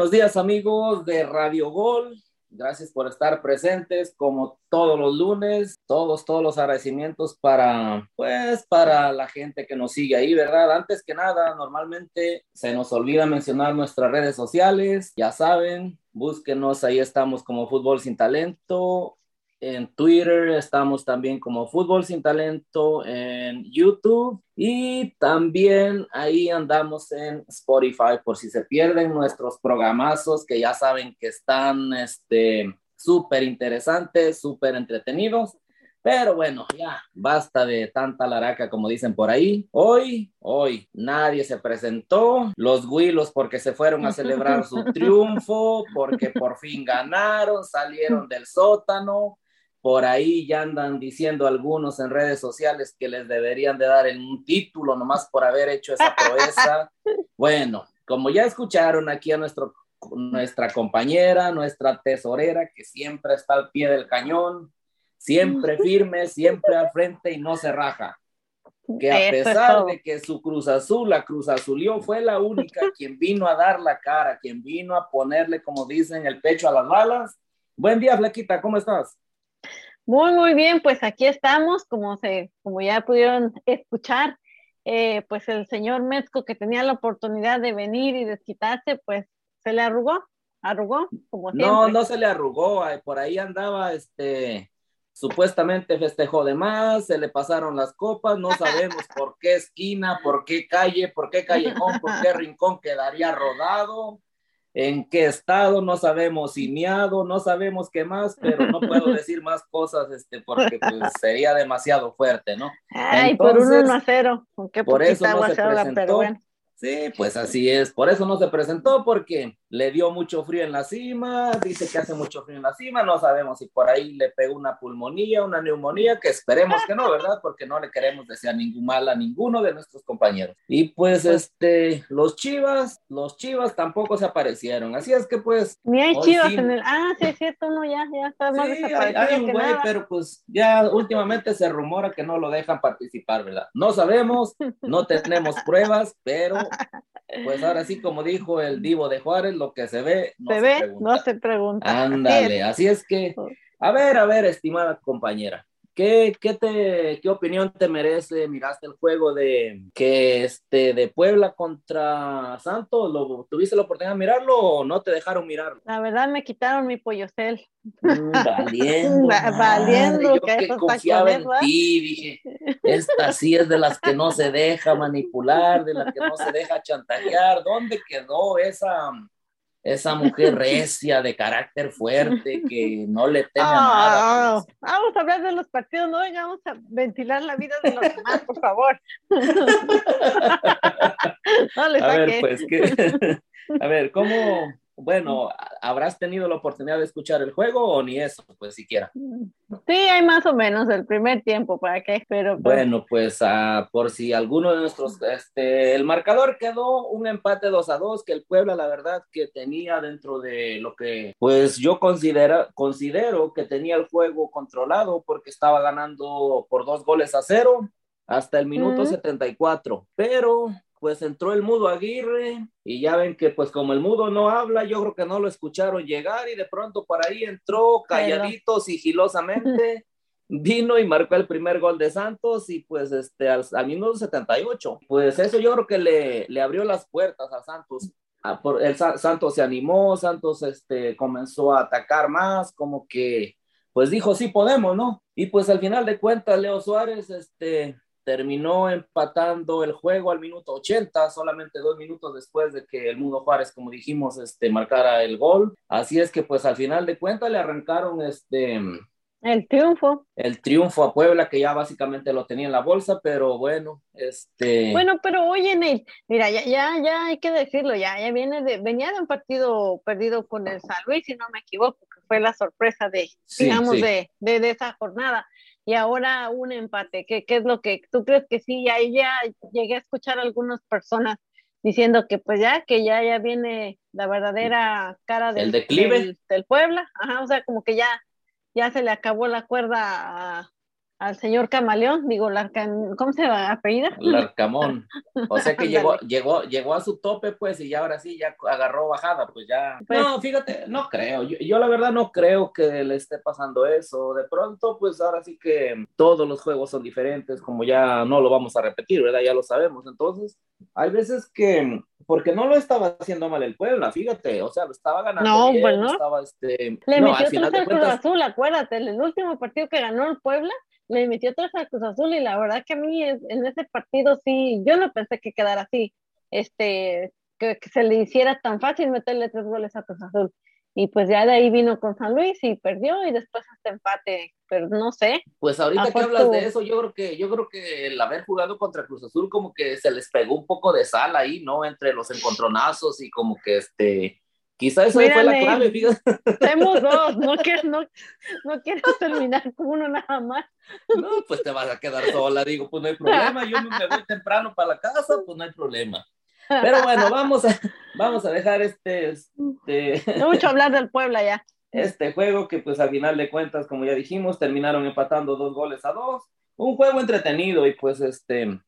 Buenos días amigos de Radio Gol. Gracias por estar presentes como todos los lunes. Todos, todos los agradecimientos para, pues, para la gente que nos sigue ahí, ¿verdad? Antes que nada, normalmente se nos olvida mencionar nuestras redes sociales. Ya saben, búsquenos, ahí estamos como Fútbol Sin Talento en Twitter, estamos también como Fútbol Sin Talento en YouTube y también ahí andamos en Spotify por si se pierden nuestros programazos que ya saben que están este súper interesantes, súper entretenidos. Pero bueno, ya basta de tanta laraca como dicen por ahí. Hoy, hoy nadie se presentó. Los Willos porque se fueron a celebrar su triunfo, porque por fin ganaron, salieron del sótano por ahí ya andan diciendo algunos en redes sociales que les deberían de dar un título nomás por haber hecho esa proeza. Bueno, como ya escucharon aquí a nuestro, nuestra compañera, nuestra tesorera, que siempre está al pie del cañón, siempre firme, siempre al frente y no se raja. Que a pesar de que su Cruz Azul, la Cruz Azulió, fue la única quien vino a dar la cara, quien vino a ponerle, como dicen, el pecho a las balas. Buen día, Flequita, ¿cómo estás? Muy, muy bien, pues aquí estamos, como, se, como ya pudieron escuchar, eh, pues el señor Mezco que tenía la oportunidad de venir y desquitarse, pues se le arrugó, arrugó, como siempre. No, no se le arrugó, por ahí andaba, este, supuestamente festejó de más, se le pasaron las copas, no sabemos por qué esquina, por qué calle, por qué callejón, por qué rincón quedaría rodado en qué estado, no sabemos si miado, no sabemos qué más, pero no puedo decir más cosas este, porque pues, sería demasiado fuerte, ¿no? Ay, por un 1 a 0, por eso no se presentó. Sí, pues así es. Por eso no se presentó, porque le dio mucho frío en la cima, dice que hace mucho frío en la cima, no sabemos si por ahí le pegó una pulmonía, una neumonía, que esperemos que no, ¿verdad? Porque no le queremos desear ningún mal a ninguno de nuestros compañeros. Y pues, este, los chivas, los chivas tampoco se aparecieron, así es que pues... Ni hay chivas en el... Ah, sí, es cierto, no, ya, ya está más sí, hay, un güey, pero pues ya últimamente se rumora que no lo dejan participar, ¿verdad? No sabemos, no tenemos pruebas, pero pues ahora sí, como dijo el divo de Juárez, lo que se ve, no se, ve, no se pregunta. Ándale, así es que, a ver, a ver, estimada compañera, ¿Qué, qué, te, ¿Qué opinión te merece? ¿Miraste el juego de que este de Puebla contra Santos? ¿Lo, ¿Tuviste la oportunidad de mirarlo o no te dejaron mirarlo? La verdad me quitaron mi pollocel. Mm, valiendo. valiendo. Yo que, confiaba en ti, dije, esta sí es de las que no se deja manipular, de las que no se deja chantajear. ¿Dónde quedó esa esa mujer recia, de carácter fuerte, que no le teme a nada. Pues. Vamos a hablar de los partidos, no vamos a ventilar la vida de los demás, por favor. no le a ver, pues, a ver, ¿cómo, bueno, ¿habrás tenido la oportunidad de escuchar el juego o ni eso, pues siquiera? Sí, hay más o menos el primer tiempo, ¿para qué? Pero, pues, Bueno, pues uh, por si alguno de nuestros, este, el marcador quedó un empate 2 a 2, que el Puebla, la verdad, que tenía dentro de lo que, pues yo considera, considero que tenía el juego controlado porque estaba ganando por dos goles a cero hasta el minuto 74, pero pues entró el mudo Aguirre y ya ven que pues como el mudo no habla, yo creo que no lo escucharon llegar y de pronto por ahí entró calladito, sigilosamente, vino y marcó el primer gol de Santos y pues este al, minuto 78. Pues eso yo creo que le, le abrió las puertas a Santos. A, por, el Santos se animó, Santos este, comenzó a atacar más, como que pues dijo sí podemos, ¿no? Y pues al final de cuentas Leo Suárez este terminó empatando el juego al minuto 80, solamente dos minutos después de que el Mudo Juárez, como dijimos, este, marcara el gol. Así es que pues al final de cuentas le arrancaron este... El triunfo. El triunfo a Puebla, que ya básicamente lo tenía en la bolsa, pero bueno, este... Bueno, pero oye, Nate, mira, ya, ya, ya hay que decirlo, ya, ya viene de, venía de un partido perdido con el San Luis, si no me equivoco, que fue la sorpresa de, digamos, De, de, de esa jornada y ahora un empate. ¿Qué, ¿Qué, es lo que tú crees que sí? Ya, ya llegué a escuchar a algunas personas diciendo que pues ya, que ya, ya viene la verdadera cara del, declive? Del, Puebla. Ajá, o sea, como que ya, ya se le acabó la cuerda al señor Camaleón, digo, Larcan, ¿cómo se va a apellida? Larcamón. O sea que llegó, llegó, llegó a su tope, pues, y ya ahora sí, ya agarró bajada, pues ya. Pues no, fíjate, no creo. Yo, yo, la verdad no creo que le esté pasando eso. De pronto, pues ahora sí que todos los juegos son diferentes, como ya no lo vamos a repetir, ¿verdad? Ya lo sabemos. Entonces, hay veces que, porque no lo estaba haciendo mal el Puebla, fíjate, o sea, lo estaba ganando. No, bien, bueno. Estaba, este, Le no, metió tres al Cruz Azul, acuérdate, el último partido que ganó el Puebla, le metió tres al Cruz Azul y la verdad que a mí es- en ese partido sí, yo no pensé que quedara así, este, que, que se le hiciera tan fácil meterle tres goles a Cruz Azul. Y pues ya de ahí vino con San Luis y perdió y después este empate, pero no sé. Pues ahorita Ah, que hablas de eso, yo creo que yo creo que el haber jugado contra Cruz Azul como que se les pegó un poco de sal ahí, ¿no? Entre los encontronazos y como que este quizá eso fue la Mírame. clave, fíjate. Tenemos dos, no quiero, no, no quiero terminar con uno nada más. No, pues te vas a quedar sola, digo, pues no hay problema, yo me voy temprano para la casa, pues no hay problema. Pero bueno, vamos a vamos a dejar este este No mucho hablar del Puebla ya. este juego que pues al final de cuentas, como ya dijimos, terminaron empatando dos goles a dos. Un juego entretenido y pues este,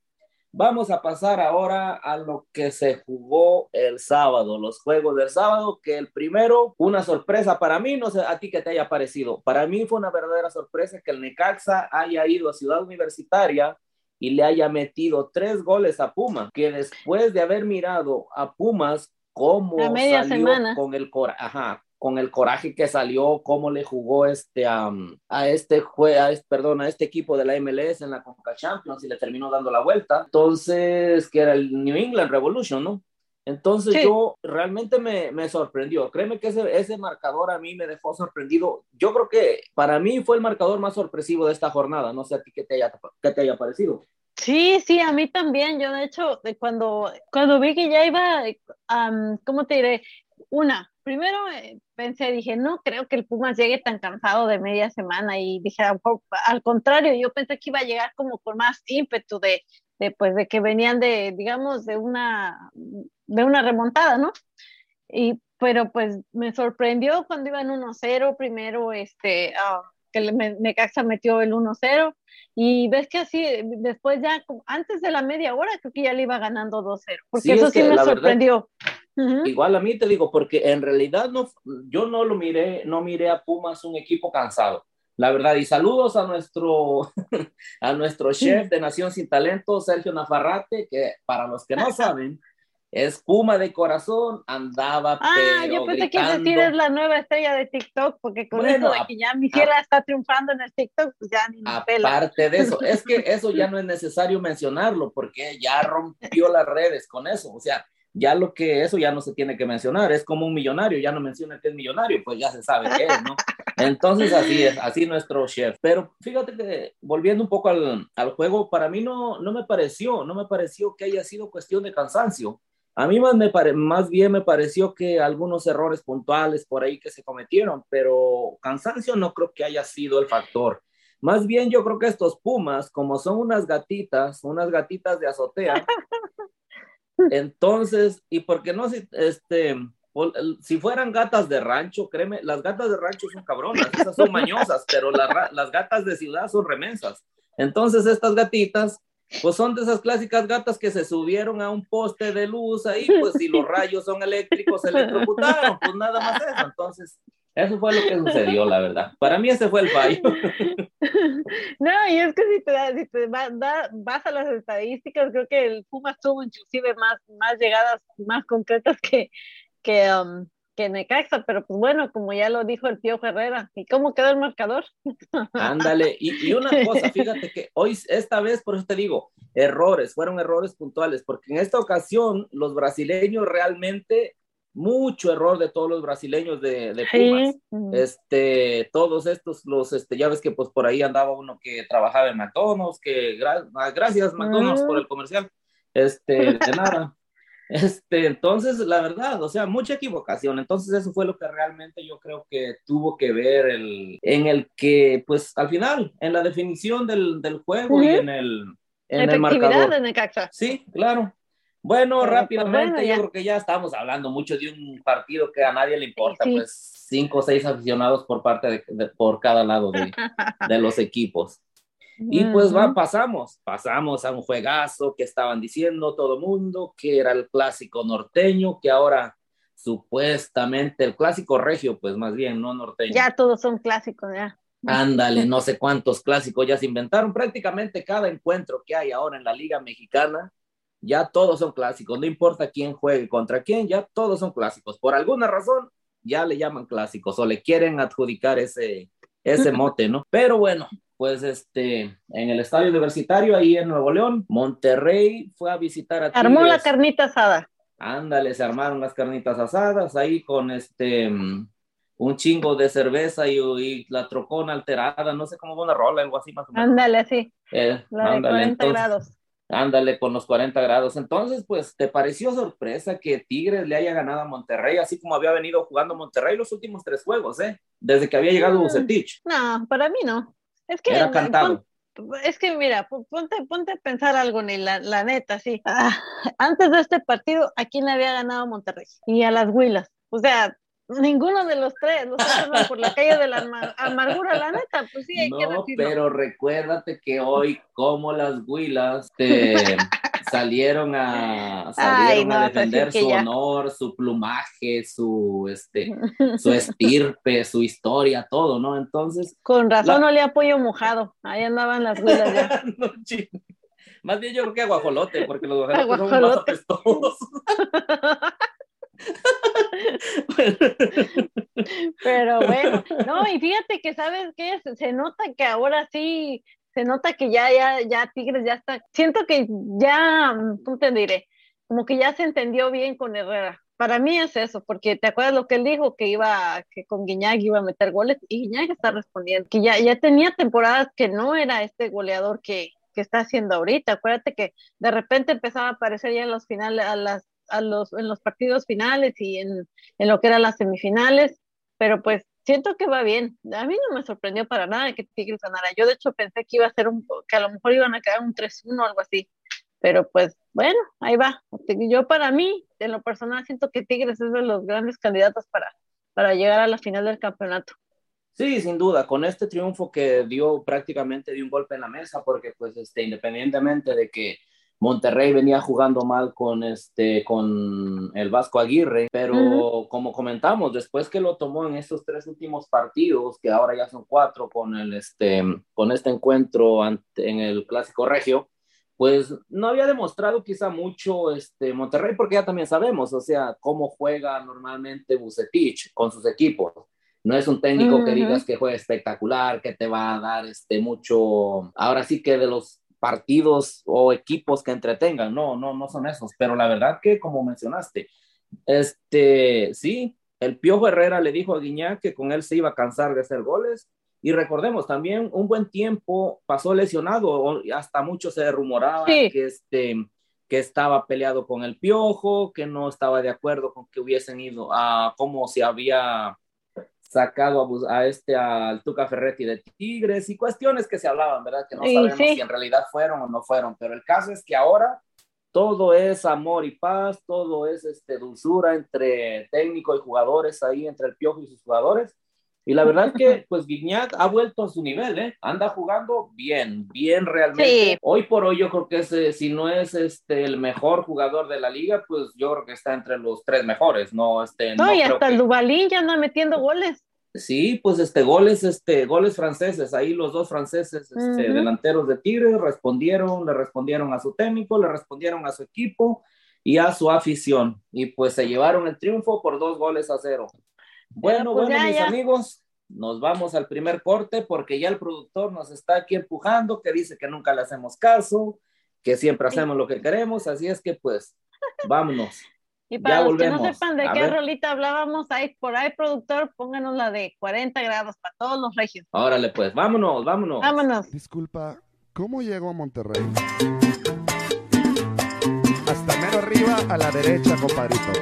vamos a pasar ahora a lo que se jugó el sábado, los juegos del sábado, que el primero, una sorpresa para mí, no sé a ti que te haya parecido. Para mí fue una verdadera sorpresa que el Necaxa haya ido a Ciudad Universitaria y le haya metido tres goles a Puma, que después de haber mirado a Pumas cómo salió semana. con el cora ajá, con el coraje que salió, cómo le jugó este um, a este jue a este, perdón, a este equipo de la MLS en la Conca Champions y le terminó dando la vuelta. Entonces, que era el New England Revolution, ¿no? Entonces Sí. yo realmente me, me sorprendió. Créeme que ese, ese marcador a mí me dejó sorprendido. Yo creo que para mí fue el marcador más sorpresivo de esta jornada. No sé a ti qué te haya, qué te haya parecido. Sí, sí, a mí también. Yo, de hecho, cuando, cuando vi que ya iba, am, ¿cómo te diré? Una, primero eh, pensé, dije, no creo que el Pumas llegue tan cansado de media semana y dije, "A lo mejor, al contrario, yo pensé que iba a llegar como con más ímpetu de, de, pues, de que venían de, digamos, de una, de una remontada, ¿no? Y, pero pues me sorprendió cuando iban 1-0, primero, este, ah, que me- Necaxa metió el 1-0 y ves que así, después ya, antes de la media hora, creo que ya le iba ganando 2-0, porque Sí, eso es sí me la verdad- Ujú. Igual a mí te digo, porque en realidad no, yo no lo miré, no miré a Pumas un equipo cansado. La verdad, y saludos a nuestro, a nuestro chef de Nación Sin Talento, Sergio Nafarrate, que para los que no saben, es Puma de corazón, andaba Ah, pero yo pensé que gritando. decir es la nueva estrella de TikTok, porque con Bueno, eso de que ya mi ciela está triunfando en el TikTok, pues ya ni. Aparte de eso, es que eso ya no es necesario mencionarlo porque ya rompió las redes con eso. O sea, ya lo que eso ya no se tiene que mencionar. Es como un millonario, ya no menciona que es millonario, pues ya se sabe qué es, ¿no? Entonces así es, así nuestro chef. Pero fíjate que volviendo un poco al, al juego, para mí no, no me pareció, no me pareció que haya sido cuestión de cansancio. A mí más, me pare, más bien me pareció que algunos errores puntuales por ahí que se cometieron, pero cansancio no creo que haya sido el factor. Más bien yo creo que estos Pumas, como son unas gatitas, unas gatitas de azotea, entonces, y porque no, si, este, si fueran gatas de rancho, créeme, las gatas de rancho son cabronas, esas son mañosas, pero ra- las gatas de ciudad son remensas. Entonces, estas gatitas, pues son de esas clásicas gatas que se subieron a un poste de luz ahí, pues si los rayos son eléctricos, se electrocutaron, pues nada más eso. Entonces, eso fue lo que sucedió, la verdad. Para mí ese fue el fallo. No, y es que si te, si te va- da- vas a las estadísticas, creo que el Pumas tuvo inclusive más, más llegadas más concretas que, que, um, que Necaxa, pero pues bueno, como ya lo dijo el Pío Herrera, ¿y cómo quedó el marcador? Ándale, y, y una cosa, fíjate que hoy, esta vez, por eso te digo, errores, fueron errores puntuales, porque en esta ocasión los brasileños realmente, mucho error de todos los brasileños de, de Pumas. Sí. Este, todos estos, los, este, ya ves que pues por ahí andaba uno que trabajaba en McDonald's, que gra- ah, gracias McDonald's Mm. por el comercial, este, de nada. Este, entonces, la verdad, o sea, mucha equivocación. Entonces, eso fue lo que realmente yo creo que tuvo que ver el, en el que, pues, al final, en la definición del, del juego y Ujú. en el, en el marcador. de Necaxa. Sí, claro. Bueno, Pero, pues, rápidamente, bueno, yo creo que ya estamos hablando mucho de un partido que a nadie le importa, Sí. pues cinco o seis aficionados por parte de, de- por cada lado de, de los equipos. Y pues va, pasamos, pasamos a un juegazo que estaban diciendo todo el mundo, que era el clásico norteño, que ahora supuestamente el clásico regio, pues más bien, no norteño. Ya todos son clásicos, ya. Ándale, no sé cuántos clásicos ya se inventaron. Prácticamente cada encuentro que hay ahora en la Liga Mexicana, ya todos son clásicos. No importa quién juegue contra quién, ya todos son clásicos. Por alguna razón, ya le llaman clásicos o le quieren adjudicar ese, ese mote, ¿no? Pero bueno, pues este, en el estadio universitario ahí en Nuevo León, Monterrey fue a visitar a Armó la carnita asada. Ándale, se armaron las carnitas asadas ahí con este un chingo de cerveza y, la trocona alterada, no sé cómo una rola, algo así más o menos. Ándale, así. Eh, la de 40 grados. Ándale, con los 40 grados. Entonces, pues, ¿te pareció sorpresa que Tigres le haya ganado a Monterrey, así como había venido jugando Monterrey los últimos tres juegos, eh? Desde que había llegado mm, Bucetich. No, para mí no. Es que Era cantado. es que mira, ponte, ponte a pensar algo, ni la, la neta, sí. Ah, antes de este partido, ¿a quién le había ganado Monterrey? Y a las Huilas. O sea, Ninguno de los tres, los tres por la calle de la amargura, la neta, pues sí, hay no, que decirlo. pero recuérdate que hoy, como las huilas, te salieron a, salieron a defender su honor, su plumaje, su, este, su estirpe, su historia, todo, ¿no? Entonces. Con razón no le apoyo mojado, ahí andaban las huilas ya. más bien yo creo que aguajolote, porque los guajolotes son más apestosos. Pero bueno, no, y fíjate que sabes que se nota que ahora sí, se nota que ya, ya, ya Tigres ya está, siento que ya, ¿cómo te diré? Como que ya se entendió bien con Herrera. Para mí es eso, porque te acuerdas lo que él dijo, que iba, que con Guiñac iba a meter goles, y Guiñac está respondiendo, que ya, ya tenía temporadas que no era este goleador que, que está haciendo ahorita. Acuérdate que de repente empezaba a aparecer ya en los finales, a las los, en los partidos finales y en, en lo que eran las semifinales, pero pues siento que va bien. A mí no me sorprendió para nada que Tigres ganara. Yo de hecho pensé que iba a ser un, que a lo mejor iban a quedar un 3-1 o algo así. Pero pues bueno, ahí va. Yo para mí, en lo personal, siento que Tigres es de los grandes candidatos para, para llegar a la final del campeonato. Sí, sin duda, con este triunfo que dio prácticamente dio un golpe en la mesa, porque pues este, independientemente de que Monterrey venía jugando mal con este con el Vasco Aguirre, pero como comentamos, después que lo tomó en estos tres últimos partidos, que ahora ya son cuatro con el este con este encuentro en el Clásico Regio, pues no había demostrado quizá mucho este Monterrey porque ya también sabemos, o sea, cómo juega normalmente Bucetich con sus equipos. No es un técnico que digas que juega espectacular, que te va a dar este mucho, ahora sí que de los partidos o equipos que entretengan, no, no, no son esos, pero la verdad que como mencionaste, este, sí, el Piojo Herrera le dijo a Guiñac que con él se iba a cansar de hacer goles. Y recordemos también un buen tiempo pasó lesionado, hasta mucho se rumoraba que este que estaba peleado con el Piojo, que no estaba de acuerdo con que hubiesen ido a cómo se había sacado a, este al Tuca Ferretti de Tigres y cuestiones que se hablaban, ¿verdad? Que no sabemos si en realidad fueron o no fueron, pero el caso es que ahora todo es amor y paz, todo es este dulzura entre técnico y jugadores ahí, entre el Piojo y sus jugadores. Y la verdad es que, pues, Guignac ha vuelto a su nivel, ¿eh? Anda jugando bien, bien realmente. Hoy por hoy yo creo que ese, si no es este, el mejor jugador de la liga, pues yo creo que está entre los tres mejores, ¿no? Este, no, y hasta el Dubalín ya anda metiendo goles. Sí, pues este, goles, este, goles franceses, ahí los dos franceses, este, delanteros de Tigres, respondieron, le respondieron a su técnico, le respondieron a su equipo y a su afición. Y pues se llevaron el triunfo por dos goles a cero. Bueno, pues bueno, mis amigos, nos vamos al primer corte porque ya el productor nos está aquí empujando, que dice que nunca le hacemos caso, que siempre hacemos lo que queremos, así es que pues vámonos. Y para los que no sepan de qué rolita hablábamos, ahí por ahí, productor, pónganos la de 40 grados para todos los regios. Órale, pues, vámonos, vámonos. Vámonos. Disculpa, ¿cómo llego a Monterrey? Hasta mero arriba a la derecha, compadrito.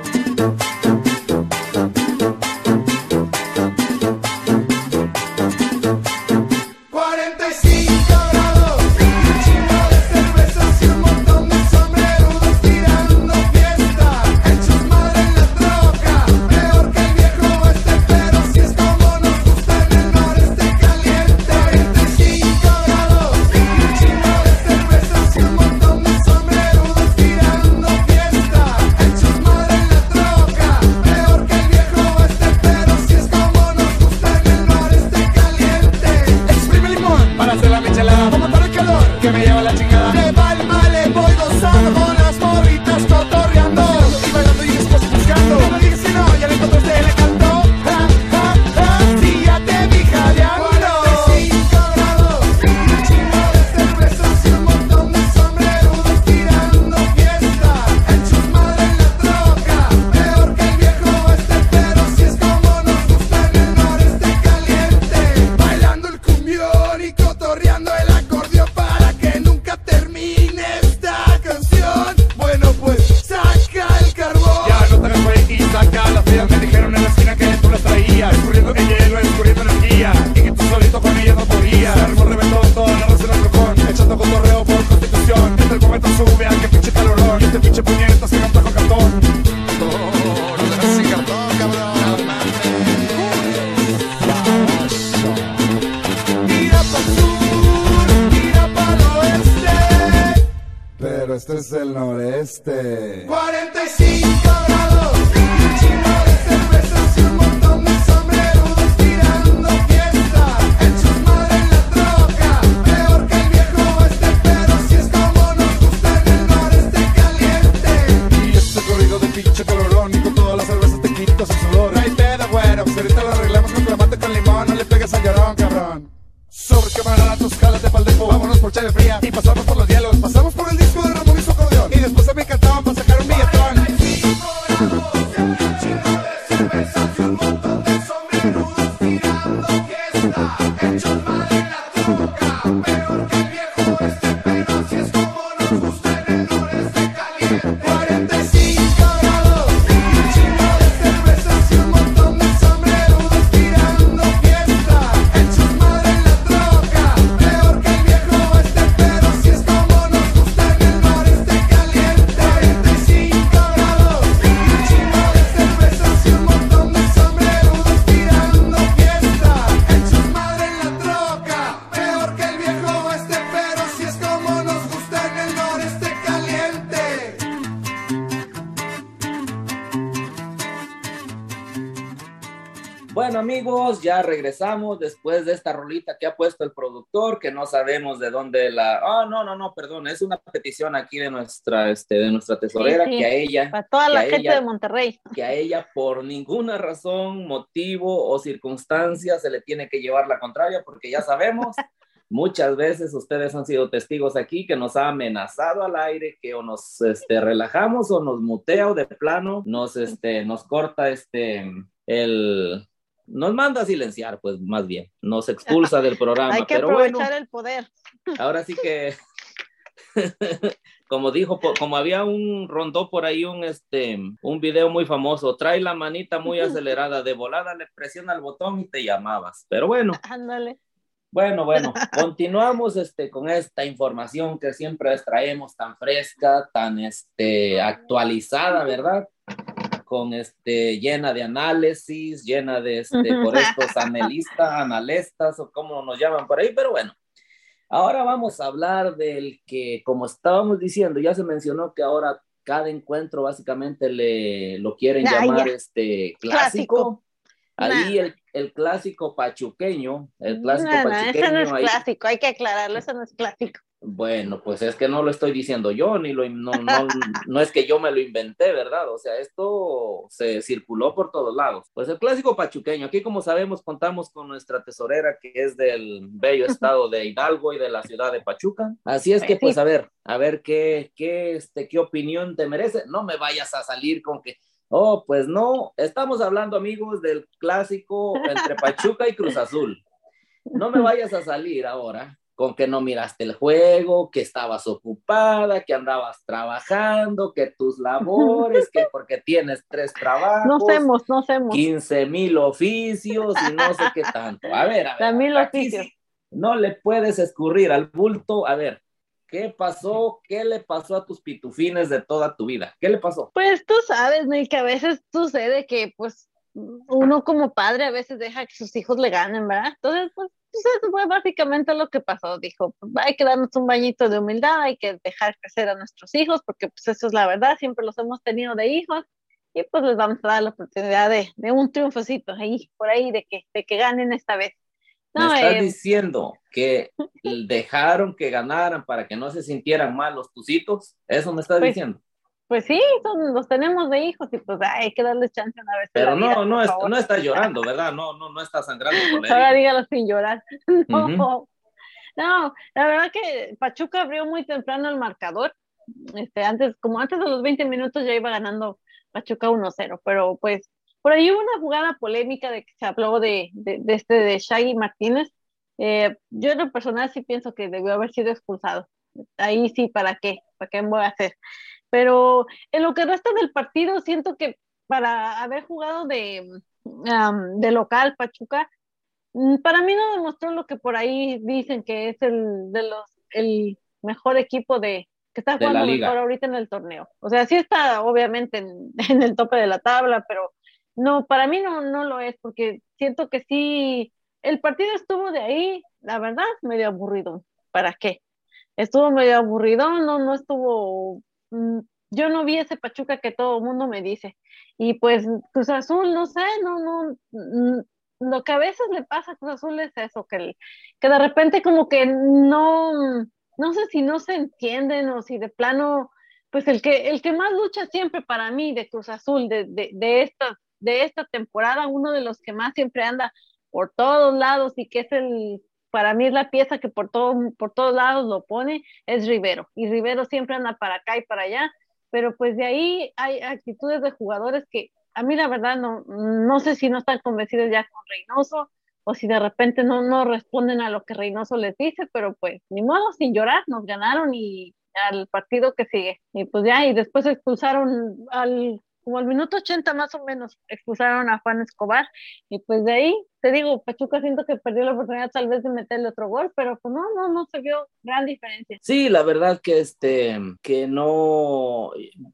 Bueno amigos, ya regresamos después de esta rolita que ha puesto el productor, que no sabemos de dónde la... Ah, no, no, no, perdón, es una petición aquí de nuestra, este, de nuestra tesorera, Sí, sí. que a ella... Para toda la gente ella- de Monterrey. que a ella por ninguna razón, motivo o circunstancia se le tiene que llevar la contraria, porque ya sabemos, muchas veces ustedes han sido testigos aquí que nos ha amenazado al aire, que o nos este, relajamos o nos mutea o de plano nos, este, nos corta este, el... Nos manda a silenciar, pues más bien, nos expulsa del programa. Hay que pero aprovechar bueno, el poder. ahora sí que como dijo, como había un rondó por ahí un este un video muy famoso, trae la manita muy acelerada, de volada le presiona el botón y te llamabas. Pero bueno, Ándale. bueno, bueno, continuamos este con esta información que siempre les traemos tan fresca, tan este actualizada, ¿verdad? Con este llena de análisis, llena de este por estos analistas, analistas o como nos llaman por ahí, pero bueno. Ahora vamos a hablar del que, como estábamos diciendo, ya se mencionó que ahora cada encuentro básicamente le lo quieren Ah, llamar ya. este Clásico. clásico. Ahí el, el clásico pachuqueño, el clásico No, no, ese pachuqueño. no es ahí- clásico, hay que aclararlo, eso no es clásico. Bueno, pues es que no lo estoy diciendo yo, ni lo, no, no, no es que yo me lo inventé, ¿verdad? O sea, esto se circuló por todos lados. Pues el clásico pachuqueño, aquí como sabemos contamos con nuestra tesorera que es del bello estado de Hidalgo y de la ciudad de Pachuca. Así es que pues a ver, a ver qué, qué, este, qué opinión te merece. No me vayas a salir con que, oh, pues no, estamos hablando amigos del clásico entre Pachuca y Cruz Azul. No me vayas a salir ahora con que no miraste el juego, que estabas ocupada, que andabas trabajando, que tus labores, que porque tienes tres trabajos, No hacemos, no hacemos. 15 mil oficios y no sé qué tanto. A ver, a ver. Mil oficios. sí no le puedes escurrir al bulto. A ver, ¿qué pasó? ¿Qué le pasó a tus pitufines de toda tu vida? ¿Qué le pasó? Pues tú sabes, Neil, que a veces sucede que pues uno como padre a veces deja que sus hijos le ganen, ¿verdad? Entonces, pues, pues, eso fue básicamente lo que pasó. Dijo, pues, hay que darnos un bañito de humildad, hay que dejar crecer a nuestros hijos, porque pues eso es la verdad, siempre los hemos tenido de hijos, y pues les vamos a dar la oportunidad de, de un triunfocito ahí, por ahí, de que, de que ganen esta vez. Me No, estás eh, diciendo que dejaron que ganaran para que no se sintieran mal los tucitos. Eso me estás Pues, diciendo. Pues sí, son, los tenemos de hijos, y pues ay, hay que darles chance una vez. Pero vida, no, no, es- no estás llorando, ¿verdad? No, no, no estás sangrando por Ahora dígalo sin llorar. No, no, la verdad que Pachuca abrió muy temprano el marcador. Este, antes, como antes de los 20 minutos ya iba ganando Pachuca 1-0, pero pues por ahí hubo una jugada polémica de que se habló de, de, de este de Shaggy Martínez. Eh, yo en lo personal sí pienso que debió haber sido expulsado. Ahí sí, ¿para qué? ¿Para qué me voy a hacer? Pero en lo que resta del partido, siento que para haber jugado de, um, de local Pachuca, Mm, Para mí no demostró lo que por ahí dicen que es el de los el mejor equipo de, que está jugando mejor ahorita en el torneo. O sea, sí está obviamente en, en el tope de la tabla, pero no, para mí no, no lo es, porque siento que sí, el partido estuvo de ahí, la verdad, medio aburrido. ¿Para qué? Estuvo medio aburrido, no, no estuvo, yo no vi ese Pachuca que todo el mundo me dice. Y pues Cruz Azul, no sé, no, no, mm, lo que a veces le pasa a Cruz Azul es eso, que, que de repente como que no, no sé si no se entienden o si de plano, pues el que, el que más lucha siempre para mí de Cruz Azul, de, de, de esta, de esta temporada, uno de los que más siempre anda por todos lados y que es el, para mí es la pieza que por, todo, por todos lados lo pone, es Rivero. Y Rivero siempre anda para acá y para allá, pero pues de ahí hay actitudes de jugadores que a mí la verdad no, no sé si no están convencidos ya con Reynoso o si de repente no, no responden a lo que Reynoso les dice, pero pues ni modo, sin llorar, nos ganaron y al partido que sigue. Y pues ya, y después expulsaron al, como al minuto 80 más o menos, expulsaron a Juan Escobar y pues de ahí, te digo, Pachuca siento que perdió la oportunidad tal vez de meterle otro gol, pero pues no, no, no se vio gran diferencia. Sí, la verdad que este, que no,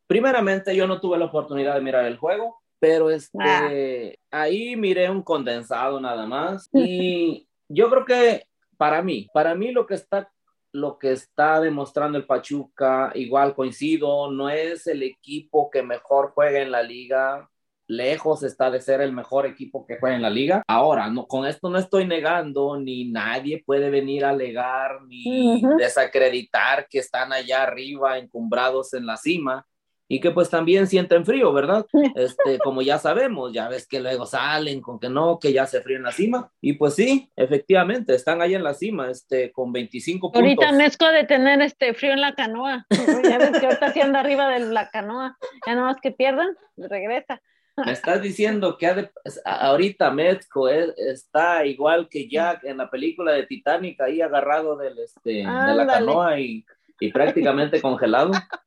primeramente yo no tuve la oportunidad de mirar el juego, pero este, ahí miré un condensado nada más y yo creo que para mí, para mí lo que está, lo que está demostrando el Pachuca, igual coincido, no es el equipo que mejor juega en la liga, lejos está de ser el mejor equipo que juega en la liga. Ahora, no, con esto no estoy negando, ni nadie puede venir a alegar, ni desacreditar que están allá arriba, encumbrados en la cima, y que pues también sienten frío, ¿verdad? Este, como ya sabemos, ya ves que luego salen con que no, que ya se frío en la cima, y pues sí, efectivamente, están ahí en la cima, este, con 25 puntos. Ahorita mezco de tener este frío en la canoa. Ya ves que ahorita sí anda arriba de la canoa. Ya no más que pierdan, regresa. Me estás diciendo que de- ahorita Mezco es- está igual que Jack en la película de Titanic, ahí agarrado del, este, de la canoa y, y prácticamente congelado.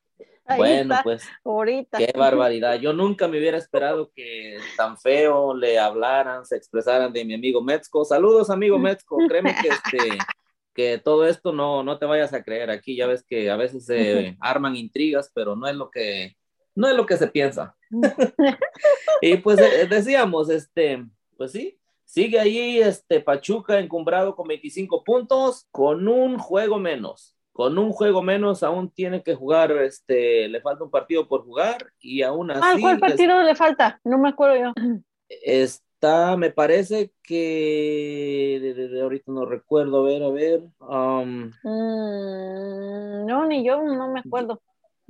Ahí bueno, está, pues ahorita. qué barbaridad. Yo nunca me hubiera esperado que tan feo le hablaran, se expresaran de mi amigo Metzko. Saludos, amigo Metzko. Créeme que este que todo esto no, no te vayas a creer. Aquí ya ves que a veces se arman intrigas, pero no es lo que no es lo que se piensa. y pues eh, decíamos, este, pues sí, sigue ahí este Pachuca encumbrado con 25 puntos, con un juego menos. Con un juego menos aún tiene que jugar, este, le falta un partido por jugar y aún así Ah, ¿cuál les- partido le falta? No me acuerdo yo. está, me parece que de- de- de ahorita no recuerdo, a ver, a ver, um, Mm, no, ni yo, no me acuerdo.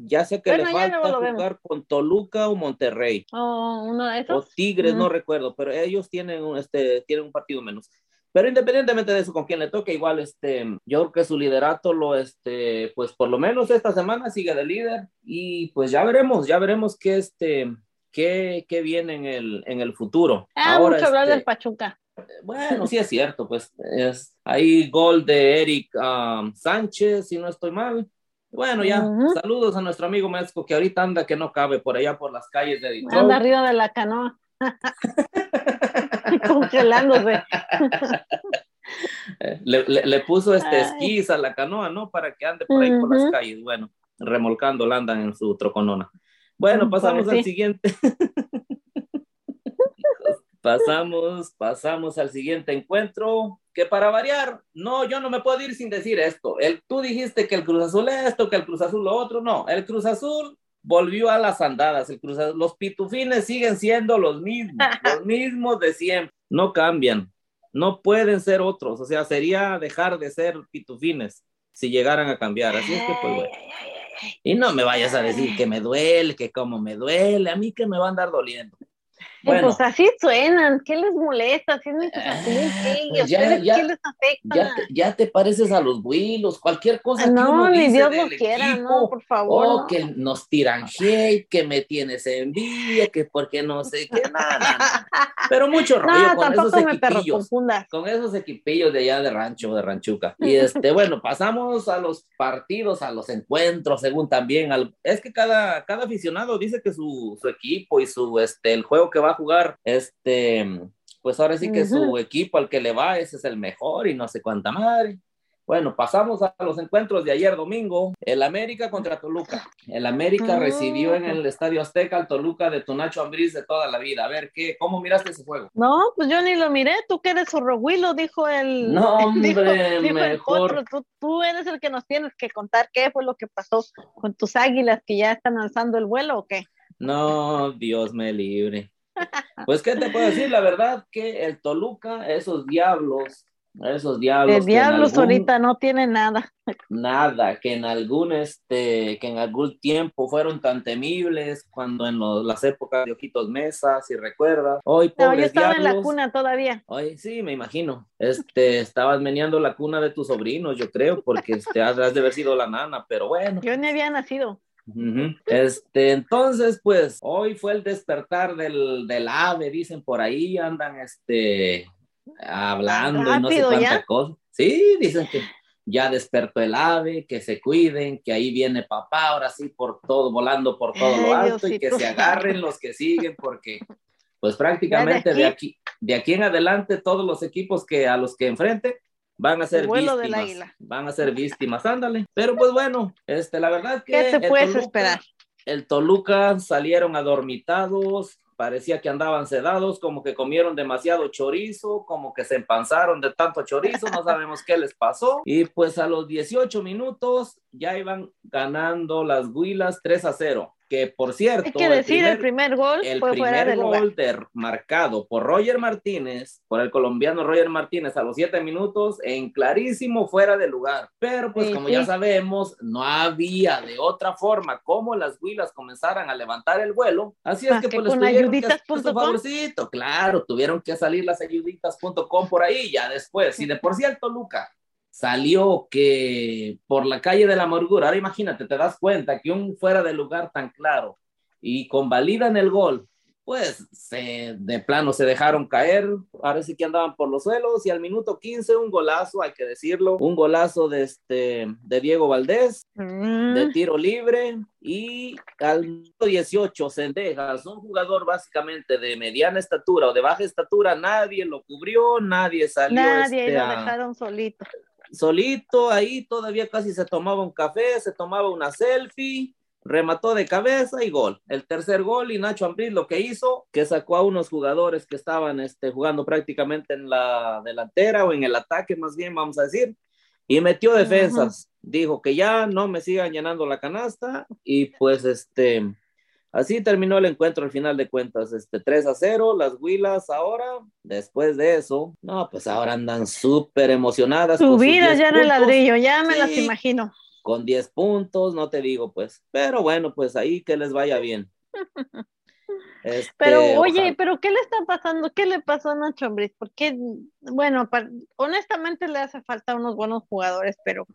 Ya sé que Bueno, le falta vemos. jugar con Toluca o Monterrey. Oh, uno de o esos. Tigres, no recuerdo, pero ellos tienen un, este, tienen un partido menos. Pero independientemente de eso, con quien le toque, igual, este, yo creo que su liderato lo, este, pues por lo menos esta semana sigue de líder y pues ya veremos, ya veremos qué, este, qué, qué viene en el, en el futuro. Ah, Ahora, mucho hablar este, del Pachuca. bueno, sí es cierto, pues es ahí gol de Eric um, Sánchez, si no estoy mal. Bueno, ya, saludos a nuestro amigo Mezco, que ahorita anda que no cabe por allá por las calles de Detroit. Anda arriba de la canoa. Congelándose. Eh, Le, le- le puso este esquís a la canoa, ¿no? Para que ande por ahí por las calles. Bueno, remolcándola andan en su troconona. Bueno, Mm, pasamos al sí. siguiente. pasamos, pasamos al siguiente encuentro. Que para variar, no, yo no me puedo ir sin decir esto. El, tú dijiste que el Cruz Azul esto, que el Cruz Azul lo otro. No, el Cruz Azul volvió a las andadas. El Cruz Azul- los pitufines siguen siendo los mismos, los mismos de siempre. No cambian no pueden ser otros, o sea, sería dejar de ser pitufines si llegaran a cambiar, así es que pues bueno. Y no me vayas a decir que me duele, que como me duele, a mí que me va a andar doliendo. Bueno, Pues así suenan, ¿qué les molesta? Si es mi Cruz Azul, ¿qué? ¿Y pues ya- ya- qué les afecta? ya te, ya te pareces a los builos, cualquier cosa que no, uno ni dice Dios lo quiera, equipo, no, por favor. o no. que nos tiran hate, que me tienes envidia, que porque no sé qué, nada, nada. Pero mucho rollo No, con esos equipillos. con esos equipillos de allá de rancho, de ranchuca. Y este, bueno, pasamos a los partidos, a los encuentros, según también, al, es que cada, cada aficionado dice que su, su equipo y su, este, el juego que va a jugar, este, pues ahora sí que su Ujú. equipo al que le va, ese es el mejor y no sé cuánta madre. Bueno, pasamos a los encuentros de ayer domingo. El América contra Toluca. El América Ah. recibió en el Estadio Azteca al Toluca de Tunacho Ambriz de toda la vida. A ver, ¿qué, ¿cómo miraste ese juego? No, pues yo ni lo miré, tú que eres zorrohuilo, dijo el, No, dijo, hombre, dijo el mejor. potro, tú, tú eres el que nos tienes que contar qué fue lo que pasó con tus águilas que ya están alzando el vuelo o qué. No, Dios me libre. Pues, ¿qué te puedo decir? La verdad que el Toluca, esos diablos, esos diablos. El diablos algún- ahorita no tiene nada. Nada, que en algún este, que en algún tiempo fueron tan temibles cuando en los- las épocas de Ojitos Mesa, si recuerdas. Hoy, No, yo estaba en la cuna todavía. Ay, sí, me imagino. Este, estabas meneando la cuna de tus sobrinos, yo creo, porque este, has has de haber sido la nana, pero bueno. Yo ni había nacido. Ujú. Este, entonces, pues, hoy fue el despertar del, del ave, dicen por ahí, andan, este, hablando y no sé Rápido, cuánta ¿ya? cosa. Sí, dicen que ya despertó el ave, que se cuiden, que ahí viene papá, ahora sí, por todo, volando por todo lo alto y que se agarren los que siguen, porque, pues, prácticamente de aquí. aquí, de aquí en adelante, todos los equipos que a los que enfrente van a ser del víctimas, águila. van a ser víctimas, ándale. Pero pues bueno, este, la verdad que ¿Qué te puedes Toluca- esperar? el Toluca salieron adormitados, parecía que andaban sedados, como que comieron demasiado chorizo, como que se empanzaron de tanto chorizo, no sabemos qué les pasó. Y pues a los 18 minutos ya iban ganando las Huilas 3 a 0, que por cierto, Hay que decir, el primer gol el fue fuera primer de lugar. gol de- marcado por Roger Martínez, por el colombiano Roger Martínez a los siete minutos, en clarísimo fuera de lugar. Pero pues Sí, como sí. ya sabemos, no había de otra forma como las Huilas comenzaran a levantar el vuelo. Así es Más que que pues les con tuvieron que hacer su favorcito. Claro, tuvieron que salir las ayuditas.com por ahí ya después. Y de por sí el Toluca salió que por la calle de la amargura, ahora imagínate, te das cuenta que un fuera de lugar tan claro y convalidan el gol, pues se, de plano se dejaron caer, ahora sí que andaban por los suelos y al minuto 15 un golazo, hay que decirlo, un golazo de, este, de Diego Valdés, Mm, de tiro libre y al minuto 18 Sendejas, un jugador básicamente de mediana estatura o de baja estatura, nadie lo cubrió, nadie salió nadie este, lo dejaron solito. Solito ahí, todavía casi se tomaba un café, se tomaba una selfie, remató de cabeza y gol. El tercer gol y Nacho Ambriz lo que hizo, que sacó a unos jugadores que estaban este, jugando prácticamente en la delantera o en el ataque más bien, vamos a decir, y metió defensas. Dijo que ya no me sigan llenando la canasta y pues este... Así terminó el encuentro al final de cuentas, este 3 a 0, las Huilas ahora, después de eso, no, pues ahora andan súper emocionadas. Subidas 10 ya en el ladrillo, ya me las imagino. con 10 puntos, no te digo pues, pero bueno, pues ahí que les vaya bien. Este, Pero oye, ojalá- pero ¿qué le está pasando? ¿Qué le pasó a Nacho Ambriz? Porque, bueno, honestamente le hace falta unos buenos jugadores, pero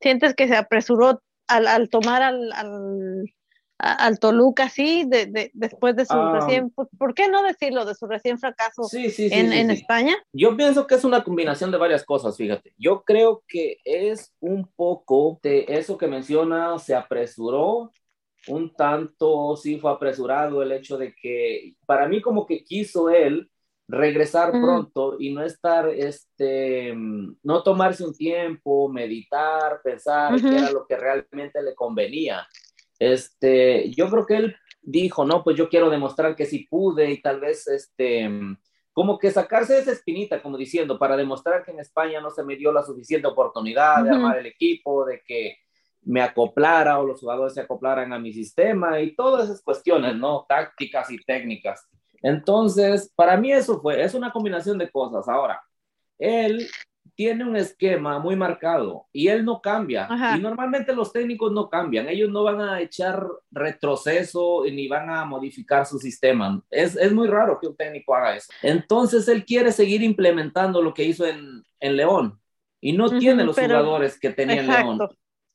sientes que se apresuró al, al tomar al, al, a- al Toluca así, de, de- después de su Ah. recién, ¿por, por qué no decirlo? De su recién fracaso sí, sí, sí, en, en. España. Yo pienso que es una combinación de varias cosas, fíjate. Yo creo que es un poco de eso que menciona, se apresuró, un tanto sí fue apresurado el hecho de que para mí como que quiso él regresar Ujú. pronto y no estar, este, mm, no tomarse un tiempo, meditar, pensar Ujú. qué era lo que realmente le convenía. Este, yo creo que él dijo, no, pues yo quiero demostrar que sí pude y tal vez, este, mm, como que sacarse esa espinita, como diciendo, para demostrar que en España no se me dio la suficiente oportunidad de Ujú. armar el equipo, de que me acoplara o los jugadores se acoplaran a mi sistema y todas esas cuestiones, ¿no? Tácticas y técnicas. Entonces, para mí eso fue, es una combinación de cosas. Ahora, él tiene un esquema muy marcado y él no cambia. Ajá. Y normalmente los técnicos no cambian, ellos no van a echar retroceso ni van a modificar su sistema. Es, es muy raro que un técnico haga eso. Entonces, él quiere seguir implementando lo que hizo en, en León y no tiene los pero- jugadores que tenía en León.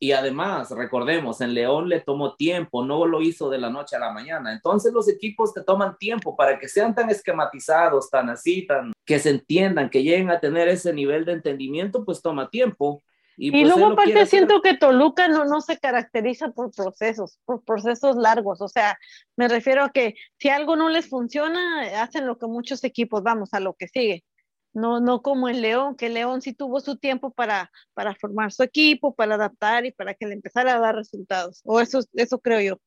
Y además, recordemos, en León le tomó tiempo, no lo hizo de la noche a la mañana. Entonces los equipos te toman tiempo para que sean tan esquematizados, tan así, tan que se entiendan, que lleguen a tener ese nivel de entendimiento, pues toma tiempo. Y, Y pues, luego aparte hacer. siento que Toluca no, no se caracteriza por procesos, por procesos largos. O sea, me refiero a que si algo no les funciona, hacen lo que muchos equipos, vamos, a lo que sigue. No, no como el León, que el León sí tuvo su tiempo para, para formar su equipo, para adaptar y para que le empezara a dar resultados. O eso, eso creo yo.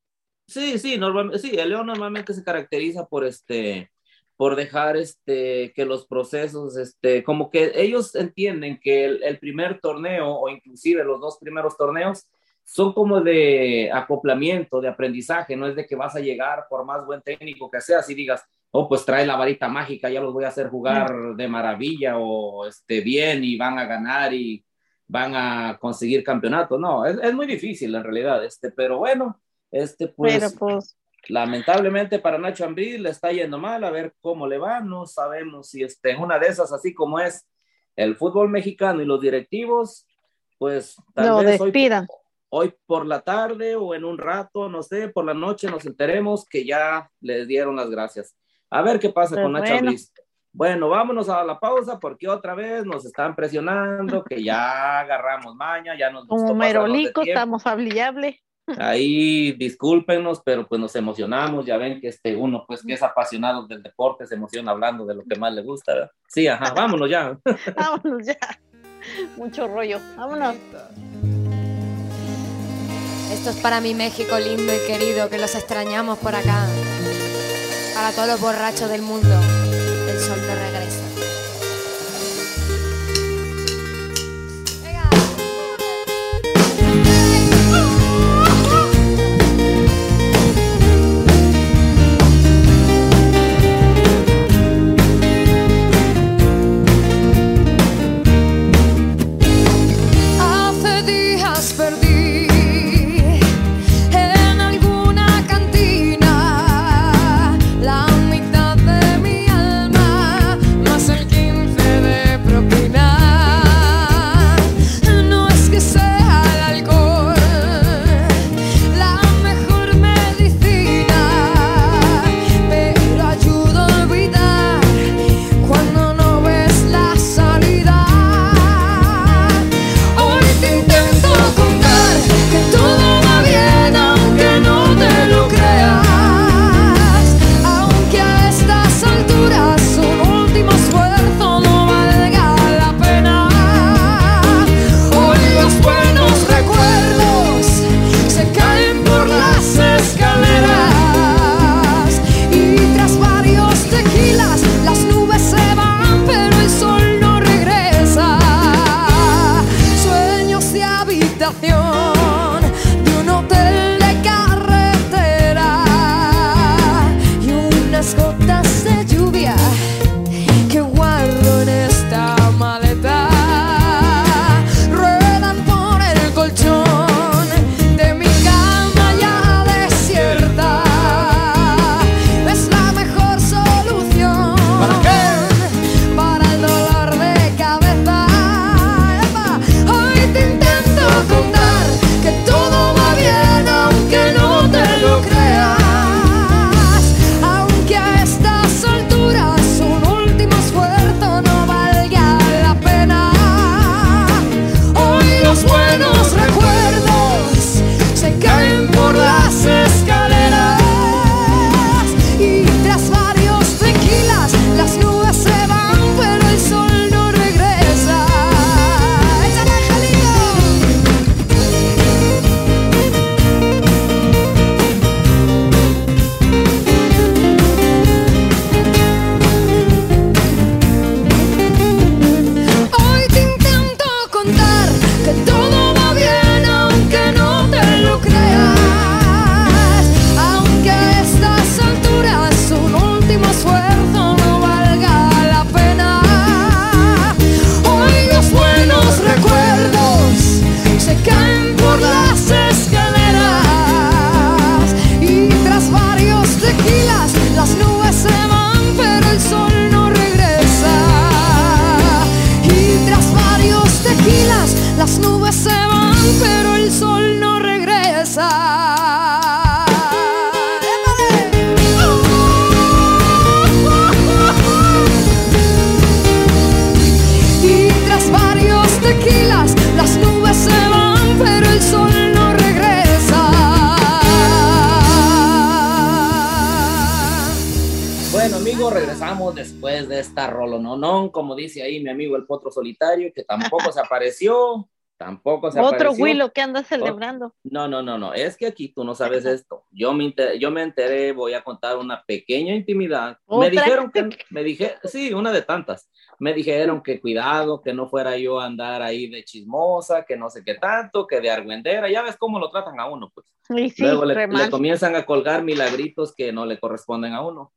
Sí, sí, normalmente, sí, el León normalmente se caracteriza por este, por dejar este, que los procesos, este, como que ellos entienden que el, el primer torneo o inclusive los dos primeros torneos son como de acoplamiento, de aprendizaje, no es de que vas a llegar por más buen técnico que seas y digas, oh, pues trae la varita mágica, ya los voy a hacer jugar de maravilla o este, bien y van a ganar y van a conseguir campeonato. No, es, es muy difícil en realidad, este, pero bueno, este, pues, Pero pues, lamentablemente para Nacho Ambriz le está yendo mal, a ver cómo le va, no sabemos si este, en una de esas, así como es el fútbol mexicano y los directivos, pues tal lo vez hoy, hoy por la tarde o en un rato, no sé, por la noche nos enteremos que ya les dieron las gracias. A ver qué pasa Pues con Nacho bueno. Bueno, vámonos a la pausa porque otra vez nos están presionando, que ya agarramos maña, ya nos gustó Como Merolico, estamos habliables. Ahí discúlpenos, pero pues nos emocionamos, ya ven que este uno pues que es apasionado del deporte se emociona hablando de lo que más le gusta, ¿verdad? Sí, ajá, vámonos ya. Vámonos ya. Mucho rollo. Vámonos. Esto es para mi México lindo y querido, que los extrañamos por acá. Para todos los borrachos del mundo, el sol no regresa. canción. Amigos, regresamos después de esta no, como dice ahí mi amigo el Potro Solitario, que tampoco se apareció, tampoco se Otro apareció. Willow que anda celebrando. No, no, no, no, es que aquí tú no sabes esto. Yo me, enteré, yo me enteré, voy a contar una pequeña intimidad. Me dijeron que, me dije, sí, una de tantas. Me dijeron que cuidado, que no fuera yo a andar ahí de chismosa, que no sé qué tanto, que de argüendera. Ya ves cómo lo tratan a uno, pues. Sí, Luego le, le comienzan a colgar milagritos que no le corresponden a uno.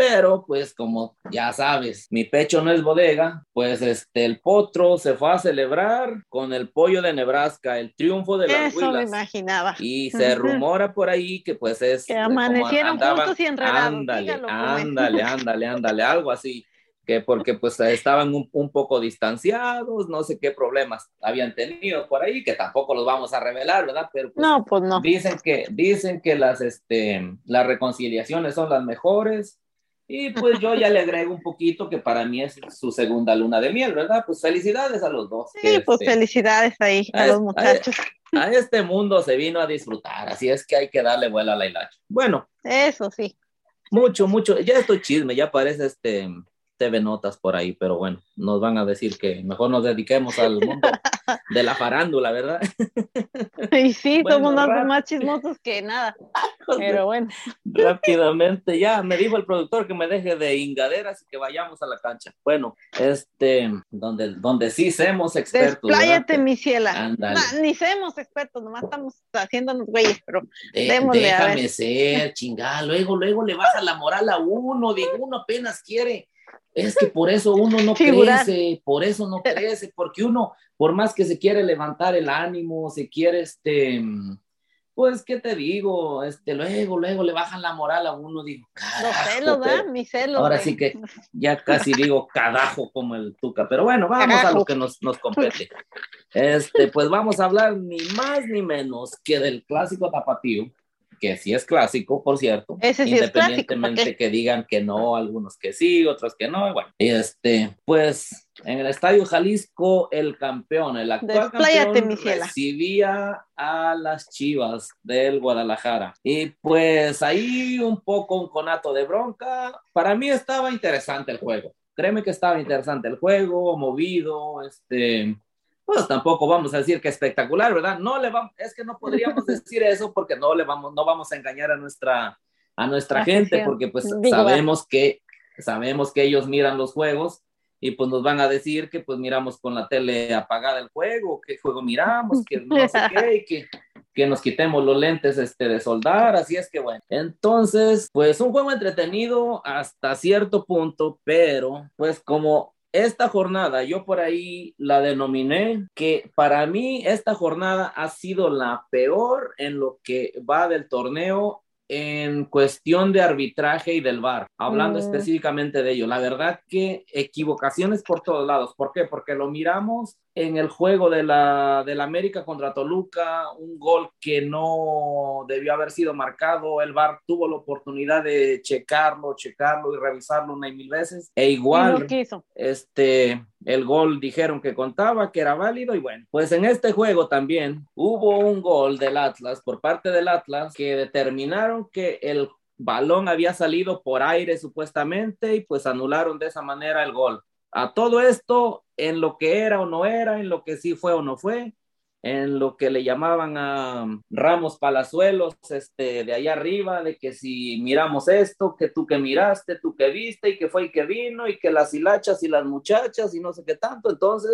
Pero, pues, como ya sabes, mi pecho no es bodega, pues este, el potro se fue a celebrar con el pollo de Nebraska, el triunfo de las Eso me imaginaba. Y se rumora por ahí que pues es... Que amanecieron andaban- juntos y enredados, Ándale, dígalo ándale, ándale, ándale, algo así. Que porque pues estaban un, un poco distanciados, no sé qué problemas habían tenido por ahí, que tampoco los vamos a revelar, ¿verdad? Pero pues, No, pues no. Dicen que, dicen que las, este, las reconciliaciones son las mejores. Y pues yo ya le agrego un poquito que para mí es su segunda luna de miel, ¿verdad? Pues felicidades a los dos. Sí, que, pues este, felicidades ahí a a los muchachos. a este mundo se vino a disfrutar, así es que hay que darle vuela a la hilacha. Bueno, Eso sí. mucho, mucho, ya esto es chisme, ya parece este TV Notas por ahí, pero bueno, nos van a decir que mejor nos dediquemos al mundo de la farándula, ¿verdad? Y sí, Bueno, somos más chismosos que nada. Pero bueno, rápidamente, ya me dijo el productor que me deje de ingaderas y que vayamos a la cancha. Bueno, este, donde, donde sí somos expertos. despláyate, mi ciela. Na- ni somos expertos, nomás estamos haciéndonos güeyes, pero De- démosle, a déjame ver. ser, chingada, luego, luego le baja la moral a uno, digo, uno apenas quiere. Es que por eso uno no Figurar. crece, por eso no crece, porque uno, por más que se quiere levantar el ánimo, se quiere, este, pues, ¿qué te digo? Este, luego, luego le bajan la moral a uno, digo, los "Carajo, celos, ¿verdad? Mis celos. Ahora güey. sí que ya casi digo cadajo como el Tuca, pero bueno, vamos a lo que nos, nos compete. Este, pues vamos a hablar ni más ni menos que del clásico tapatío, que sí es clásico, por cierto, Ese sí es clásico, ¿para independientemente que digan que no, algunos que sí, otros que no, bueno, este, pues en el Estadio Jalisco el campeón, el actual Despláyate, campeón recibía a las Chivas del Guadalajara. Y pues ahí un poco un conato de bronca, para mí estaba interesante el juego. Créeme que estaba interesante el juego, movido, este, pues tampoco vamos a decir que espectacular, ¿verdad? No le vamos, es que no podríamos decir eso porque no le vamos, no vamos a engañar a nuestra, a nuestra gente, porque pues Digo, sabemos que, sabemos que ellos miran los juegos y pues nos van a decir que pues miramos con la tele apagada el juego, qué juego miramos, que no sé qué, que nos quitemos los lentes este, de soldar, así es que bueno. Entonces, pues un juego entretenido hasta cierto punto, pero pues como esta jornada, yo por ahí la denominé que para mí esta jornada ha sido la peor en lo que va del torneo en cuestión de arbitraje y del VAR, hablando Mm. específicamente de ello. La verdad que equivocaciones por todos lados. ¿Por qué? Porque lo miramos en el juego de la, de la América contra Toluca, un gol que no debió haber sido marcado. El VAR tuvo la oportunidad de checarlo, checarlo y revisarlo una y mil veces. E Y igual no quiso. este, el gol dijeron que contaba, que era válido y bueno, pues en este juego también hubo un gol del Atlas por parte del Atlas que determinaron que el balón había salido por aire supuestamente y pues anularon de esa manera el gol. A todo esto, en lo que era o no era, en lo que sí fue o no fue, en lo que le llamaban a Ramos Palazuelos, este, de allá arriba, de que si miramos esto, que tú que miraste, tú que viste, y que fue y que vino, y que las hilachas y las muchachas, y no sé qué tanto, entonces.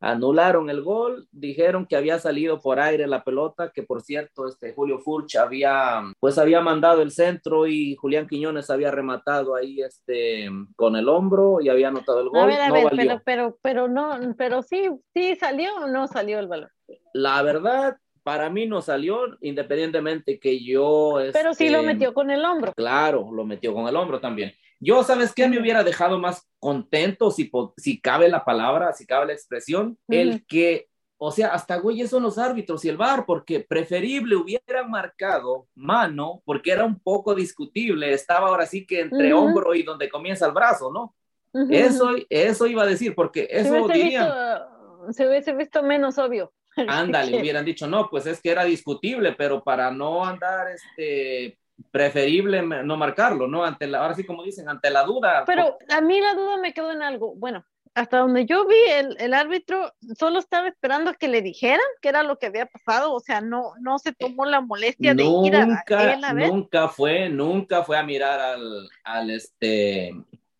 Anularon el gol, dijeron que había salido por aire la pelota, que por cierto, este Julio Furch había, pues había mandado el centro y Julián Quiñones había rematado ahí, este, con el hombro y había anotado el gol, A ver, a no ver, valió. pero, pero, pero no, pero sí, sí salió o no salió el balón. La verdad, para mí no salió, independientemente que yo... Pero sí lo este, metió con el hombro. Claro, lo metió con el hombro también. Yo, ¿sabes qué? Me hubiera dejado más contento, si, cabe la palabra, si cabe la expresión, el que, o sea, hasta güeyes son los árbitros y el VAR, porque preferible hubieran marcado mano, porque era un poco discutible, estaba ahora sí que entre hombro y donde comienza el brazo, ¿no? Ujú, Eso, ujú. eso iba a decir, porque eso visto, se hubiese visto menos obvio. Ándale, hubieran dicho, no, pues es que era discutible, pero para no andar este, preferible no marcarlo, ¿no? Ante la, ahora sí como dicen, ante la duda. Pero a mí la duda me quedó en algo. Bueno, hasta donde yo vi, el, el, árbitro solo estaba esperando a que le dijeran qué era lo que había pasado, o sea, no, no se tomó la molestia de ir a, a, ver. Nunca fue, nunca fue a mirar al, al este,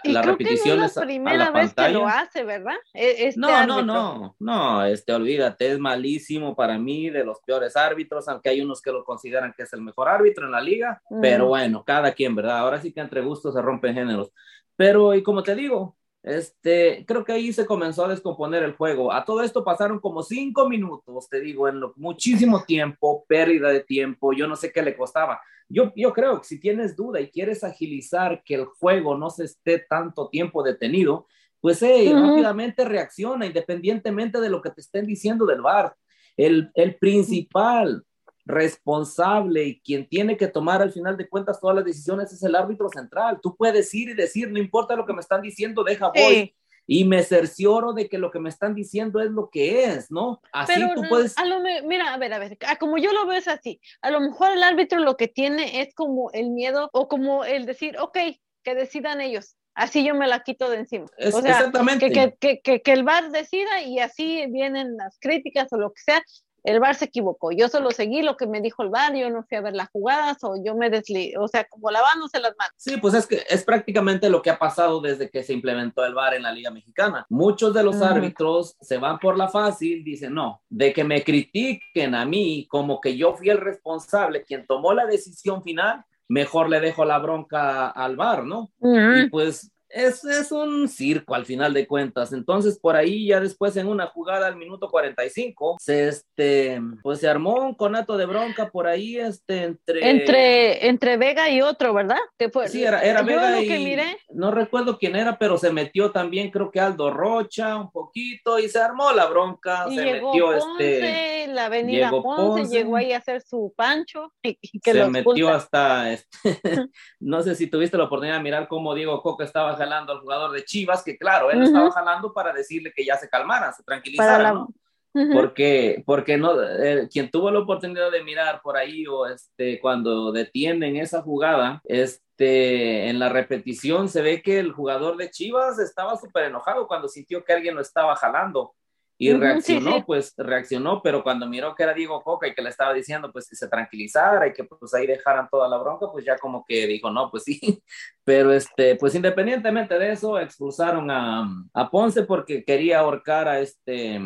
y las creo repeticiones que no es la primera a la vez pantalla. que lo hace, ¿verdad? E- Este No, no, árbitro. no, no, este, olvídate, es malísimo para mí, de los peores árbitros, aunque hay unos que lo consideran que es el mejor árbitro en la liga, pero bueno, cada quien, ¿verdad? Ahora sí que entre gustos se rompen géneros. Pero, y como te digo, este, creo que ahí se comenzó a descomponer el juego. A todo esto pasaron como cinco minutos, te digo, en lo, muchísimo tiempo, pérdida de tiempo, yo no sé qué le costaba. Yo, yo creo que si tienes duda y quieres agilizar que el juego no se esté tanto tiempo detenido, pues hey, rápidamente reacciona independientemente de lo que te estén diciendo del VAR. El, el principal responsable y quien tiene que tomar al final de cuentas todas las decisiones es el árbitro central. Tú puedes ir y decir, no importa lo que me están diciendo, deja voy. Sí, Y me cercioro de que lo que me están diciendo es lo que es, ¿no? Así pero tú puedes... a lo mira, a ver, a ver, ah, como yo lo veo es así. A lo mejor el árbitro lo que tiene es como el miedo o como el decir, ok, que decidan ellos. Así yo me la quito de encima. Es- o sea, exactamente. que, que, que, que, el VAR decida y así vienen las críticas o lo que sea. El VAR se equivocó. Yo solo seguí lo que me dijo el VAR, yo no fui a ver las jugadas o yo me deslí, o sea, como lavándose las manos. Sí, pues es que es prácticamente lo que ha pasado desde que se implementó el VAR en la Liga Mexicana. Muchos de los árbitros se van por la fácil, dicen, no, de que me critiquen a mí como que yo fui el responsable, quien tomó la decisión final, mejor le dejo la bronca al VAR, ¿no? Y pues es, es un circo al final de cuentas. Entonces, por ahí ya después en una jugada al minuto 45, se, este, pues se armó un conato de bronca por ahí, este, entre... Entre, entre Vega y otro, ¿verdad? Que fue, Sí, era, era Vega lo y que miré, no recuerdo quién era, pero se metió también, creo que Aldo Rocha, un poquito, y se armó la bronca, y se llegó metió Ponce, este, la avenida llegó Ponce, Ponce. llegó ahí a hacer su pancho y, y que se metió hasta, este, no sé si tuviste la oportunidad de mirar cómo Diego Coca estaba jalando al jugador de Chivas, que claro, él Ujú. estaba jalando para decirle que ya se calmara, se Para tranquilizara, la- ¿no? Ujú. porque porque no eh, quien tuvo la oportunidad de mirar por ahí o este cuando detienen esa jugada este en la repetición se ve que el jugador de Chivas estaba súper enojado cuando sintió que alguien lo estaba jalando y sí, reaccionó sí. pues reaccionó pero cuando miró que era Diego Coca y que le estaba diciendo pues que se tranquilizara y que pues ahí dejaran toda la bronca pues ya como que dijo no pues sí pero este pues independientemente de eso expulsaron a, a Ponce porque quería ahorcar a este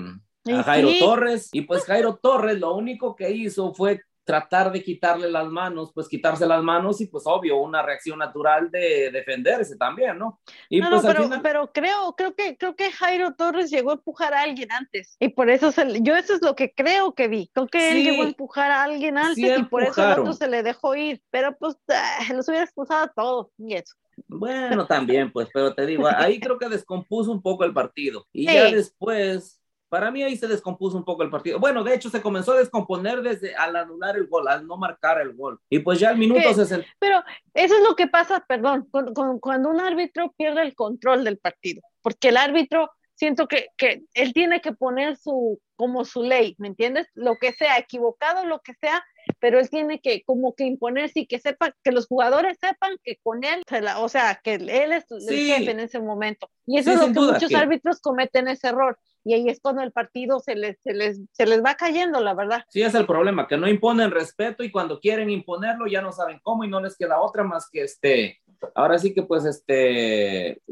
a Jairo sí. Torres y pues Jairo Torres lo único que hizo fue tratar de quitarle las manos, pues quitarse las manos y pues obvio una reacción natural de defenderse también, ¿no? Y No, pues no, pero, final pero creo, creo que, creo que Jairo Torres llegó a empujar a alguien antes. Y por eso se yo eso es lo que creo que vi. Creo que él llegó a empujar a alguien antes sí y por eso el otro empujaron. se le dejó ir. Pero pues ah, los hubiera expulsado a todos. Y eso. bueno, también pues, pero te digo, ahí creo que descompuso un poco el partido y ya después para mí ahí se descompuso un poco el partido. Bueno, de hecho se comenzó a descomponer desde al anular el gol, al no marcar el gol. Y pues ya al minuto ¿Qué? 60 Pero eso es lo que pasa, perdón, con- con- cuando un árbitro pierde el control del partido, porque el árbitro siento que, que él tiene que poner su, como su ley, ¿me entiendes? Lo que sea, equivocado, lo que sea, pero él tiene que como que imponerse y que sepa, que los jugadores sepan que con él, o sea, que él es el Sí. jefe en ese momento. Y eso Sí, es lo que muchos que- árbitros cometen ese error. Y ahí es cuando el partido se les, se les, se les va cayendo, la verdad. Sí, es el problema, que no imponen respeto y cuando quieren imponerlo ya no saben cómo y no les queda otra más que este, ahora sí que pues este,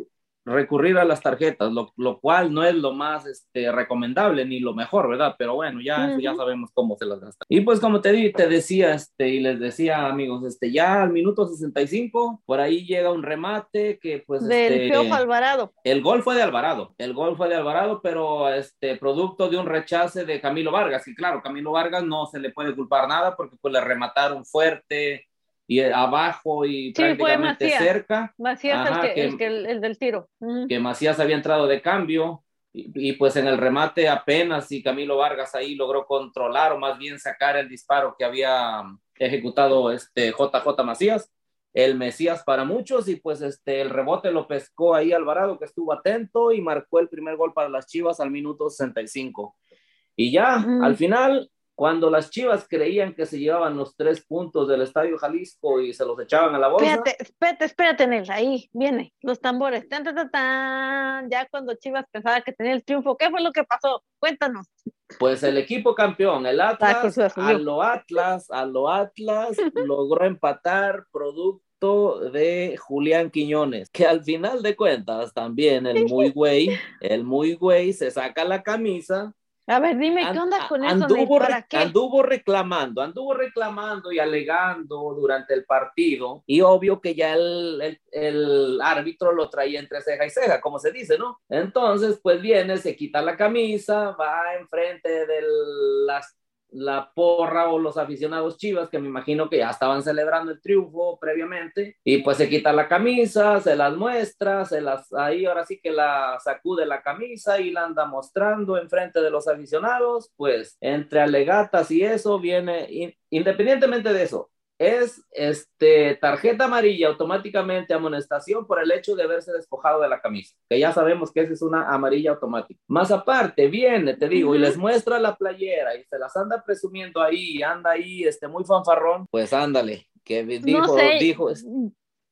recurrir a las tarjetas, lo, lo cual no es lo más este, recomendable ni lo mejor, ¿verdad? Pero bueno, ya, eso ya sabemos cómo se las gasta. Y pues como te, di- te decía, este, y les decía amigos, este, ya al minuto 65, por ahí llega un remate que pues... Del este, Piojo Alvarado. el gol fue de Alvarado, el gol fue de Alvarado, pero este producto de un rechace de Camilo Vargas. Y claro, Camilo Vargas no se le puede culpar nada porque pues le remataron fuerte y abajo y prácticamente cerca, Macías Ajá, el, que, que- el, que- el- el del tiro. Que Macías había entrado de cambio y, y, pues en el remate apenas y Camilo Vargas ahí logró controlar o más bien sacar el disparo que había ejecutado este JJ Macías. El Mesías para muchos y pues este el rebote lo pescó ahí Alvarado que estuvo atento y marcó el primer gol para las Chivas al minuto 65 y ya Mm. al final cuando las Chivas creían que se llevaban los tres puntos del Estadio Jalisco y se los echaban a la bolsa. Espérate, espérate, espérate, Nel, ahí viene, los tambores. Tan, tan, tan. Ya cuando Chivas pensaba que tenía el triunfo, ¿qué fue lo que pasó? Cuéntanos. Pues el equipo campeón, el Atlas, Cruz Azul. a lo Atlas, a lo Atlas, logró empatar producto de Julián Quiñones, que al final de cuentas también el muy güey, el muy güey se saca la camisa A ver, dime, ¿qué onda con eso, anduvo? ¿Para qué? anduvo reclamando, anduvo reclamando y alegando durante el partido y obvio que ya el, el- el árbitro lo traía entre ceja y ceja, como se dice, ¿no? Entonces, pues viene, se quita la camisa, va enfrente de las la porra o los aficionados chivas que me imagino que ya estaban celebrando el triunfo previamente y pues se quita la camisa, se las muestra, se las ahí ahora sí que la sacude la camisa y la anda mostrando enfrente de los aficionados, pues entre alegatas y eso viene in- independientemente de eso es este tarjeta amarilla automáticamente amonestación por el hecho de haberse despojado de la camisa, que ya sabemos que esa es una amarilla automática. Más aparte, viene, te digo, y les muestra la playera y se las anda presumiendo ahí, anda ahí, este, muy fanfarrón, pues ándale, que dijo, no sé, dijo,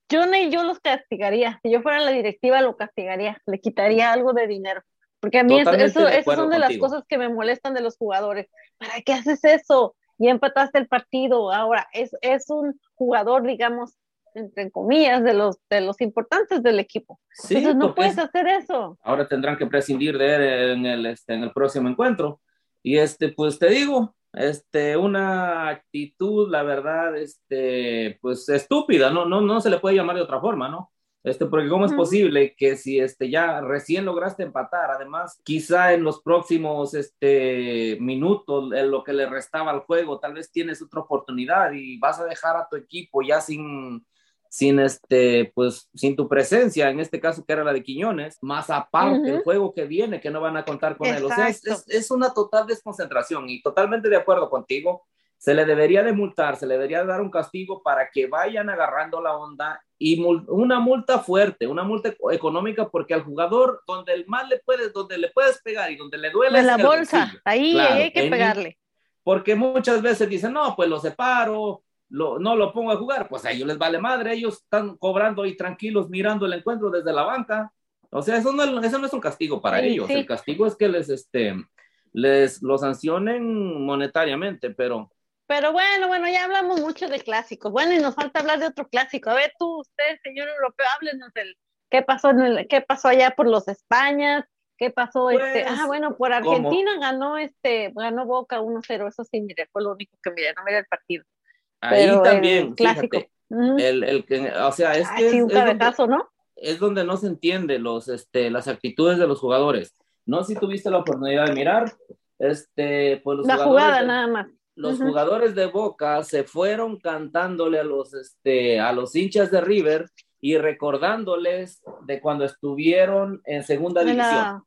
yo ni yo los castigaría. Si yo fuera la directiva, lo castigaría, le quitaría algo de dinero. Porque a mí Totalmente eso, de esas son de las cosas que me molestan de los jugadores. ¿Para qué haces eso? Ya empataste el partido. Ahora, es, es un jugador, digamos, entre comillas, de los, de los importantes del equipo. sí, Entonces no puedes es- hacer eso. ahora tendrán que prescindir de él en el, este, en el próximo encuentro. Y este, pues te digo, este, una actitud, la verdad, este, pues estúpida, no, no, no se le puede llamar de otra forma, ¿no? Este, porque cómo es posible que si este ya recién lograste empatar, además, quizá en los próximos este minutos, en lo que le restaba al juego, tal vez tienes otra oportunidad y vas a dejar a tu equipo ya sin sin este, pues, sin tu presencia, en este caso que era la de Quiñones, más aparte Ujú. el juego que viene, que no van a contar con él. O sea, es, Exacto. es- es una total desconcentración y totalmente de acuerdo contigo. Se le debería de multar, se le debería dar un castigo para que vayan agarrando la onda y mul- una multa fuerte, una multa eco- económica, porque al jugador donde el más le puedes, donde le puedes pegar y donde le duele De es la en el bolsa, bolsillo. ahí, Claro, hay que pegarle. porque muchas veces dicen, no, pues lo separo, lo, no lo pongo a jugar, pues a ellos les vale madre, ellos están cobrando ahí tranquilos mirando el encuentro desde la banca. O sea, eso no, eso no es un castigo para Sí, ellos, sí. el castigo es que les, este, les lo sancionen monetariamente, pero Pero bueno, bueno, ya hablamos mucho de clásicos. Bueno, y nos falta hablar de otro clásico. A ver, tú, usted, señor europeo, háblenos del qué pasó en el, qué pasó allá por los Españas, qué pasó este, Pues, ah, bueno, por Argentina ganó este, ganó Boca 1-0, eso sí, mire, fue lo único que miré, no miré el partido. ahí Pero el también, clásico. fíjate, el, el que, o sea, es Ay, que sí, es- un es donde- cabezazo, ¿no? es donde no se entiende los, este, las actitudes de los jugadores. No si tuviste la oportunidad de mirar, este, pues los La de- nada más. Los jugadores de Boca se fueron cantándole a los, este, a los hinchas de River y recordándoles de cuando estuvieron en segunda división.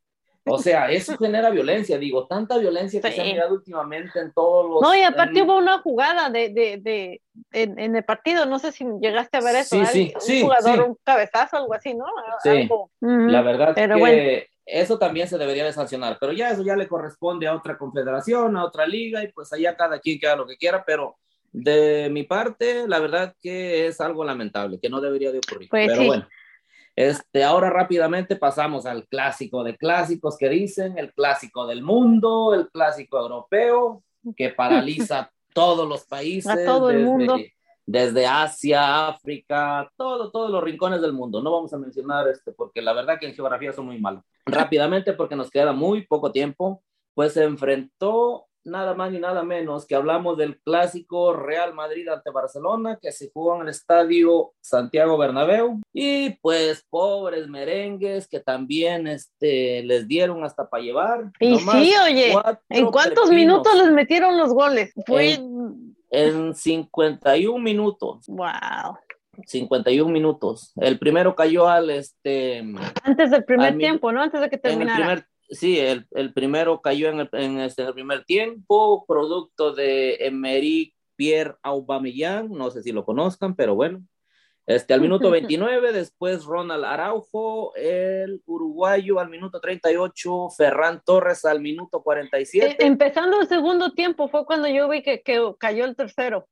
O sea, eso genera violencia, digo, tanta violencia que se ha Sí. mirado últimamente en todos los... No, y aparte en- hubo una jugada de, de, de en, en el partido, no sé si llegaste a ver eso, Sí, sí, un sí, jugador, sí. un cabezazo, algo así, ¿no? Sí. Algo. La verdad Pero que bueno. Eso también se debería de sancionar, pero ya eso ya le corresponde a otra confederación, a otra liga, y pues allá cada quien que haga lo que quiera, pero de mi parte, la verdad que es algo lamentable, que no debería de ocurrir. Pues pero sí. bueno, este, ahora rápidamente pasamos al clásico de clásicos que dicen, el clásico del mundo, el clásico europeo, que paraliza todos los países. A todo el desde- mundo. Desde Asia, África, todo, todos los rincones del mundo. No vamos a mencionar este, porque la verdad que en geografía son muy malos. Rápidamente, porque nos queda muy poco tiempo, pues se enfrentó nada más ni nada menos que hablamos del clásico Real Madrid ante Barcelona que se jugó en el estadio Santiago Bernabéu y pues pobres merengues que también este, les dieron hasta para llevar. Y Nomás sí, oye, ¿en cuántos pepinos minutos les metieron los goles? Fue, En 51 minutos. wow. 51 minutos. El primero cayó al este Antes del primer tiempo, ¿no? Antes de que en el terminara. primer sí, el, el primero cayó en el, en este, el primer tiempo, producto de Emery Pierre Aubameyang, no sé si lo conozcan, pero bueno. Este, al minuto 29, después Ronald Araujo, el uruguayo al minuto 38, Ferran Torres al minuto 47. Eh, empezando el segundo tiempo fue cuando yo vi que, que cayó el tercero.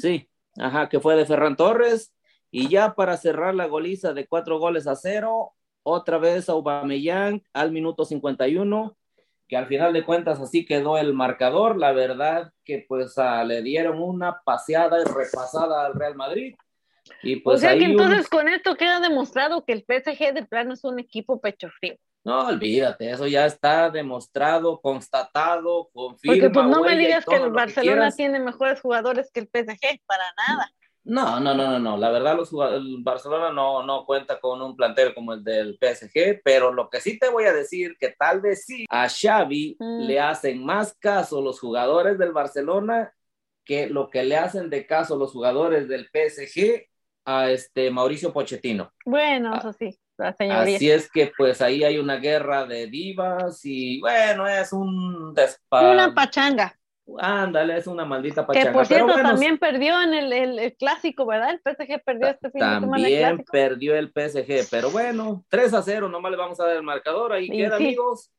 Sí, ajá, que fue de Ferran Torres. Y ya para cerrar la goliza de cuatro goles a cero, otra vez Aubameyang al minuto 51, que al final de cuentas así quedó el marcador. La verdad que pues ah, le dieron una paseada y repasada al Real Madrid. Y pues o sea que un- entonces con esto queda demostrado que el PSG de plano es un equipo pecho frío. No, olvídate, eso ya está demostrado, constatado, confirma. Porque pues no me huella digas que el lo Barcelona tiene mejores jugadores que el PSG, para nada. No, no, no, no, no. La verdad, los el Barcelona no, no cuenta con un plantel como el del PSG, pero lo que sí te voy a decir que tal vez sí a Xavi Mm. le hacen más caso los jugadores del Barcelona que lo que le hacen de caso los jugadores del PSG a este Mauricio Pochettino. Bueno, Ah, eso sí, la. Así es que pues ahí hay una guerra de divas y bueno, es un despa... Una pachanga. Ándale, es una maldita Que pachanga. por Pero cierto bueno, también perdió en el, el- el clásico, ¿verdad? El PSG perdió este fin de semana También perdió el PSG, pero bueno, 3 a 0, nomás le vamos a dar el marcador, ahí Y queda, sí. amigos.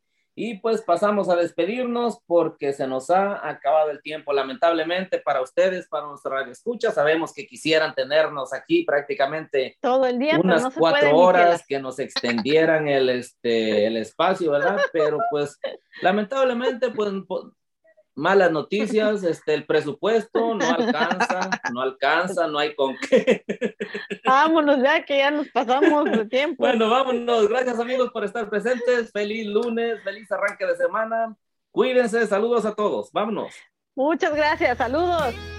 Y pues pasamos a despedirnos porque se nos ha acabado el tiempo, lamentablemente para ustedes, para nuestra radio escucha. Sabemos que quisieran tenernos aquí prácticamente Todo el día, unas no cuatro horas que nos extendieran el, este, el espacio, ¿verdad? Pero pues lamentablemente, pues malas noticias, este, el presupuesto no alcanza, no alcanza, no hay con qué. Vámonos ya, que ya nos pasamos de tiempo. Bueno, vámonos. Gracias amigos por estar presentes. Feliz lunes, feliz arranque de semana. Cuídense, saludos a todos. Vámonos. Muchas gracias, saludos.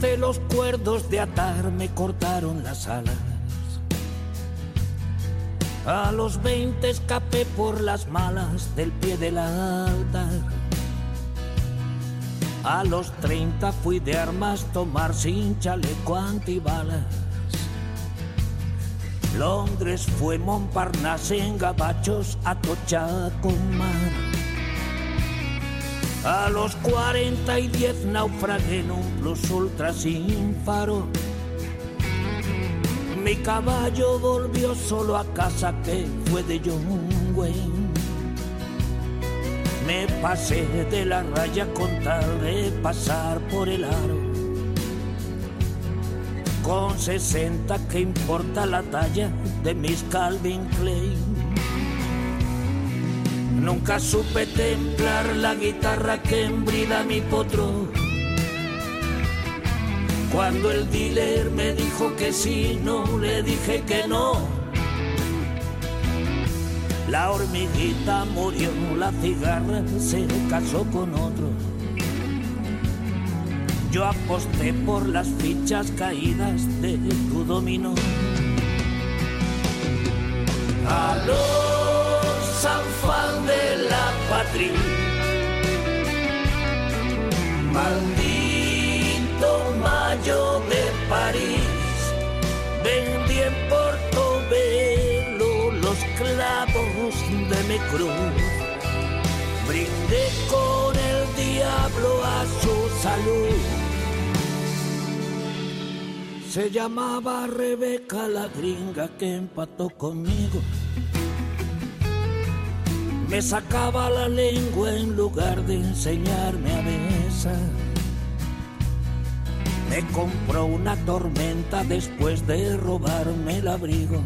15 los cuerdos de atar me cortaron las alas. A los 20 escapé por las malas del pie del altar. A los 30 fui de armas tomar sin chaleco antibalas. Londres fue Montparnasse en gabachos a tocha con mar. A los 40 y 10 naufragué en un plus ultra sin faro. Mi caballo volvió solo a casa que fue de John Wayne. Me pasé de la raya con tal de pasar por el aro. Con 60 que importa la talla de mis Calvin Klein. Nunca supe templar la guitarra que embrida mi potro. Cuando el dealer me dijo que sí, no le dije que no. La hormiguita murió, la cigarra se casó con otro. Yo aposté por las fichas caídas de tu dominó. A San de la patria. Maldito mayo de París, vendí en Portobelo los clavos de mi cruz. Brindé con el diablo a su salud. Se llamaba Rebeca la gringa que empató conmigo. Me sacaba la lengua en lugar de enseñarme a besar. Me compró una tormenta después de robarme el abrigo.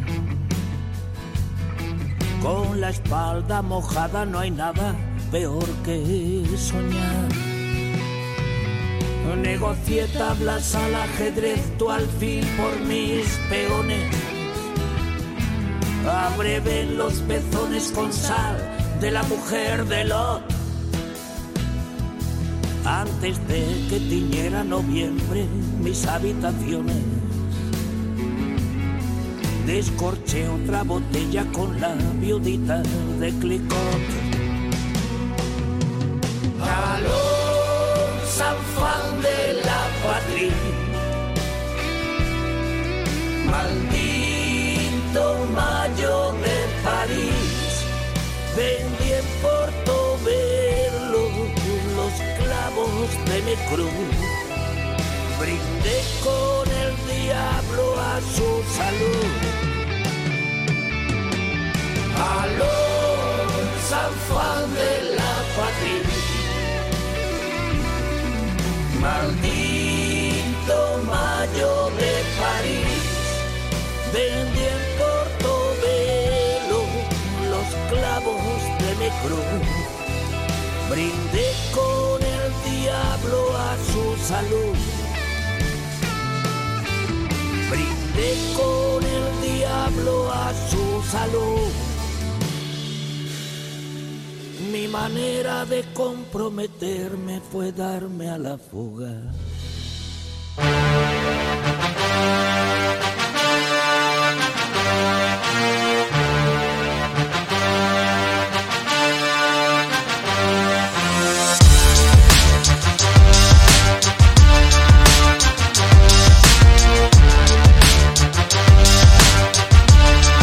Con la espalda mojada no hay nada peor que soñar. Negocié tablas al ajedrez, tu alfil por mis peones. Abreven los pezones con sal de la mujer de Lot. Antes de que tiñera noviembre mis habitaciones, descorché otra botella con la viudita de Clicot. Aló, San Juan de la Patria, maldito mayor vendí en Portobelo los clavos de mi cruz. Brindé con el diablo a su salud. Aló, San Juan de la Patria. Maldito mayo de París, vendí Brindé con el diablo a su salud. Brindé con el diablo a su salud. Mi manera de comprometerme fue darme a la fuga.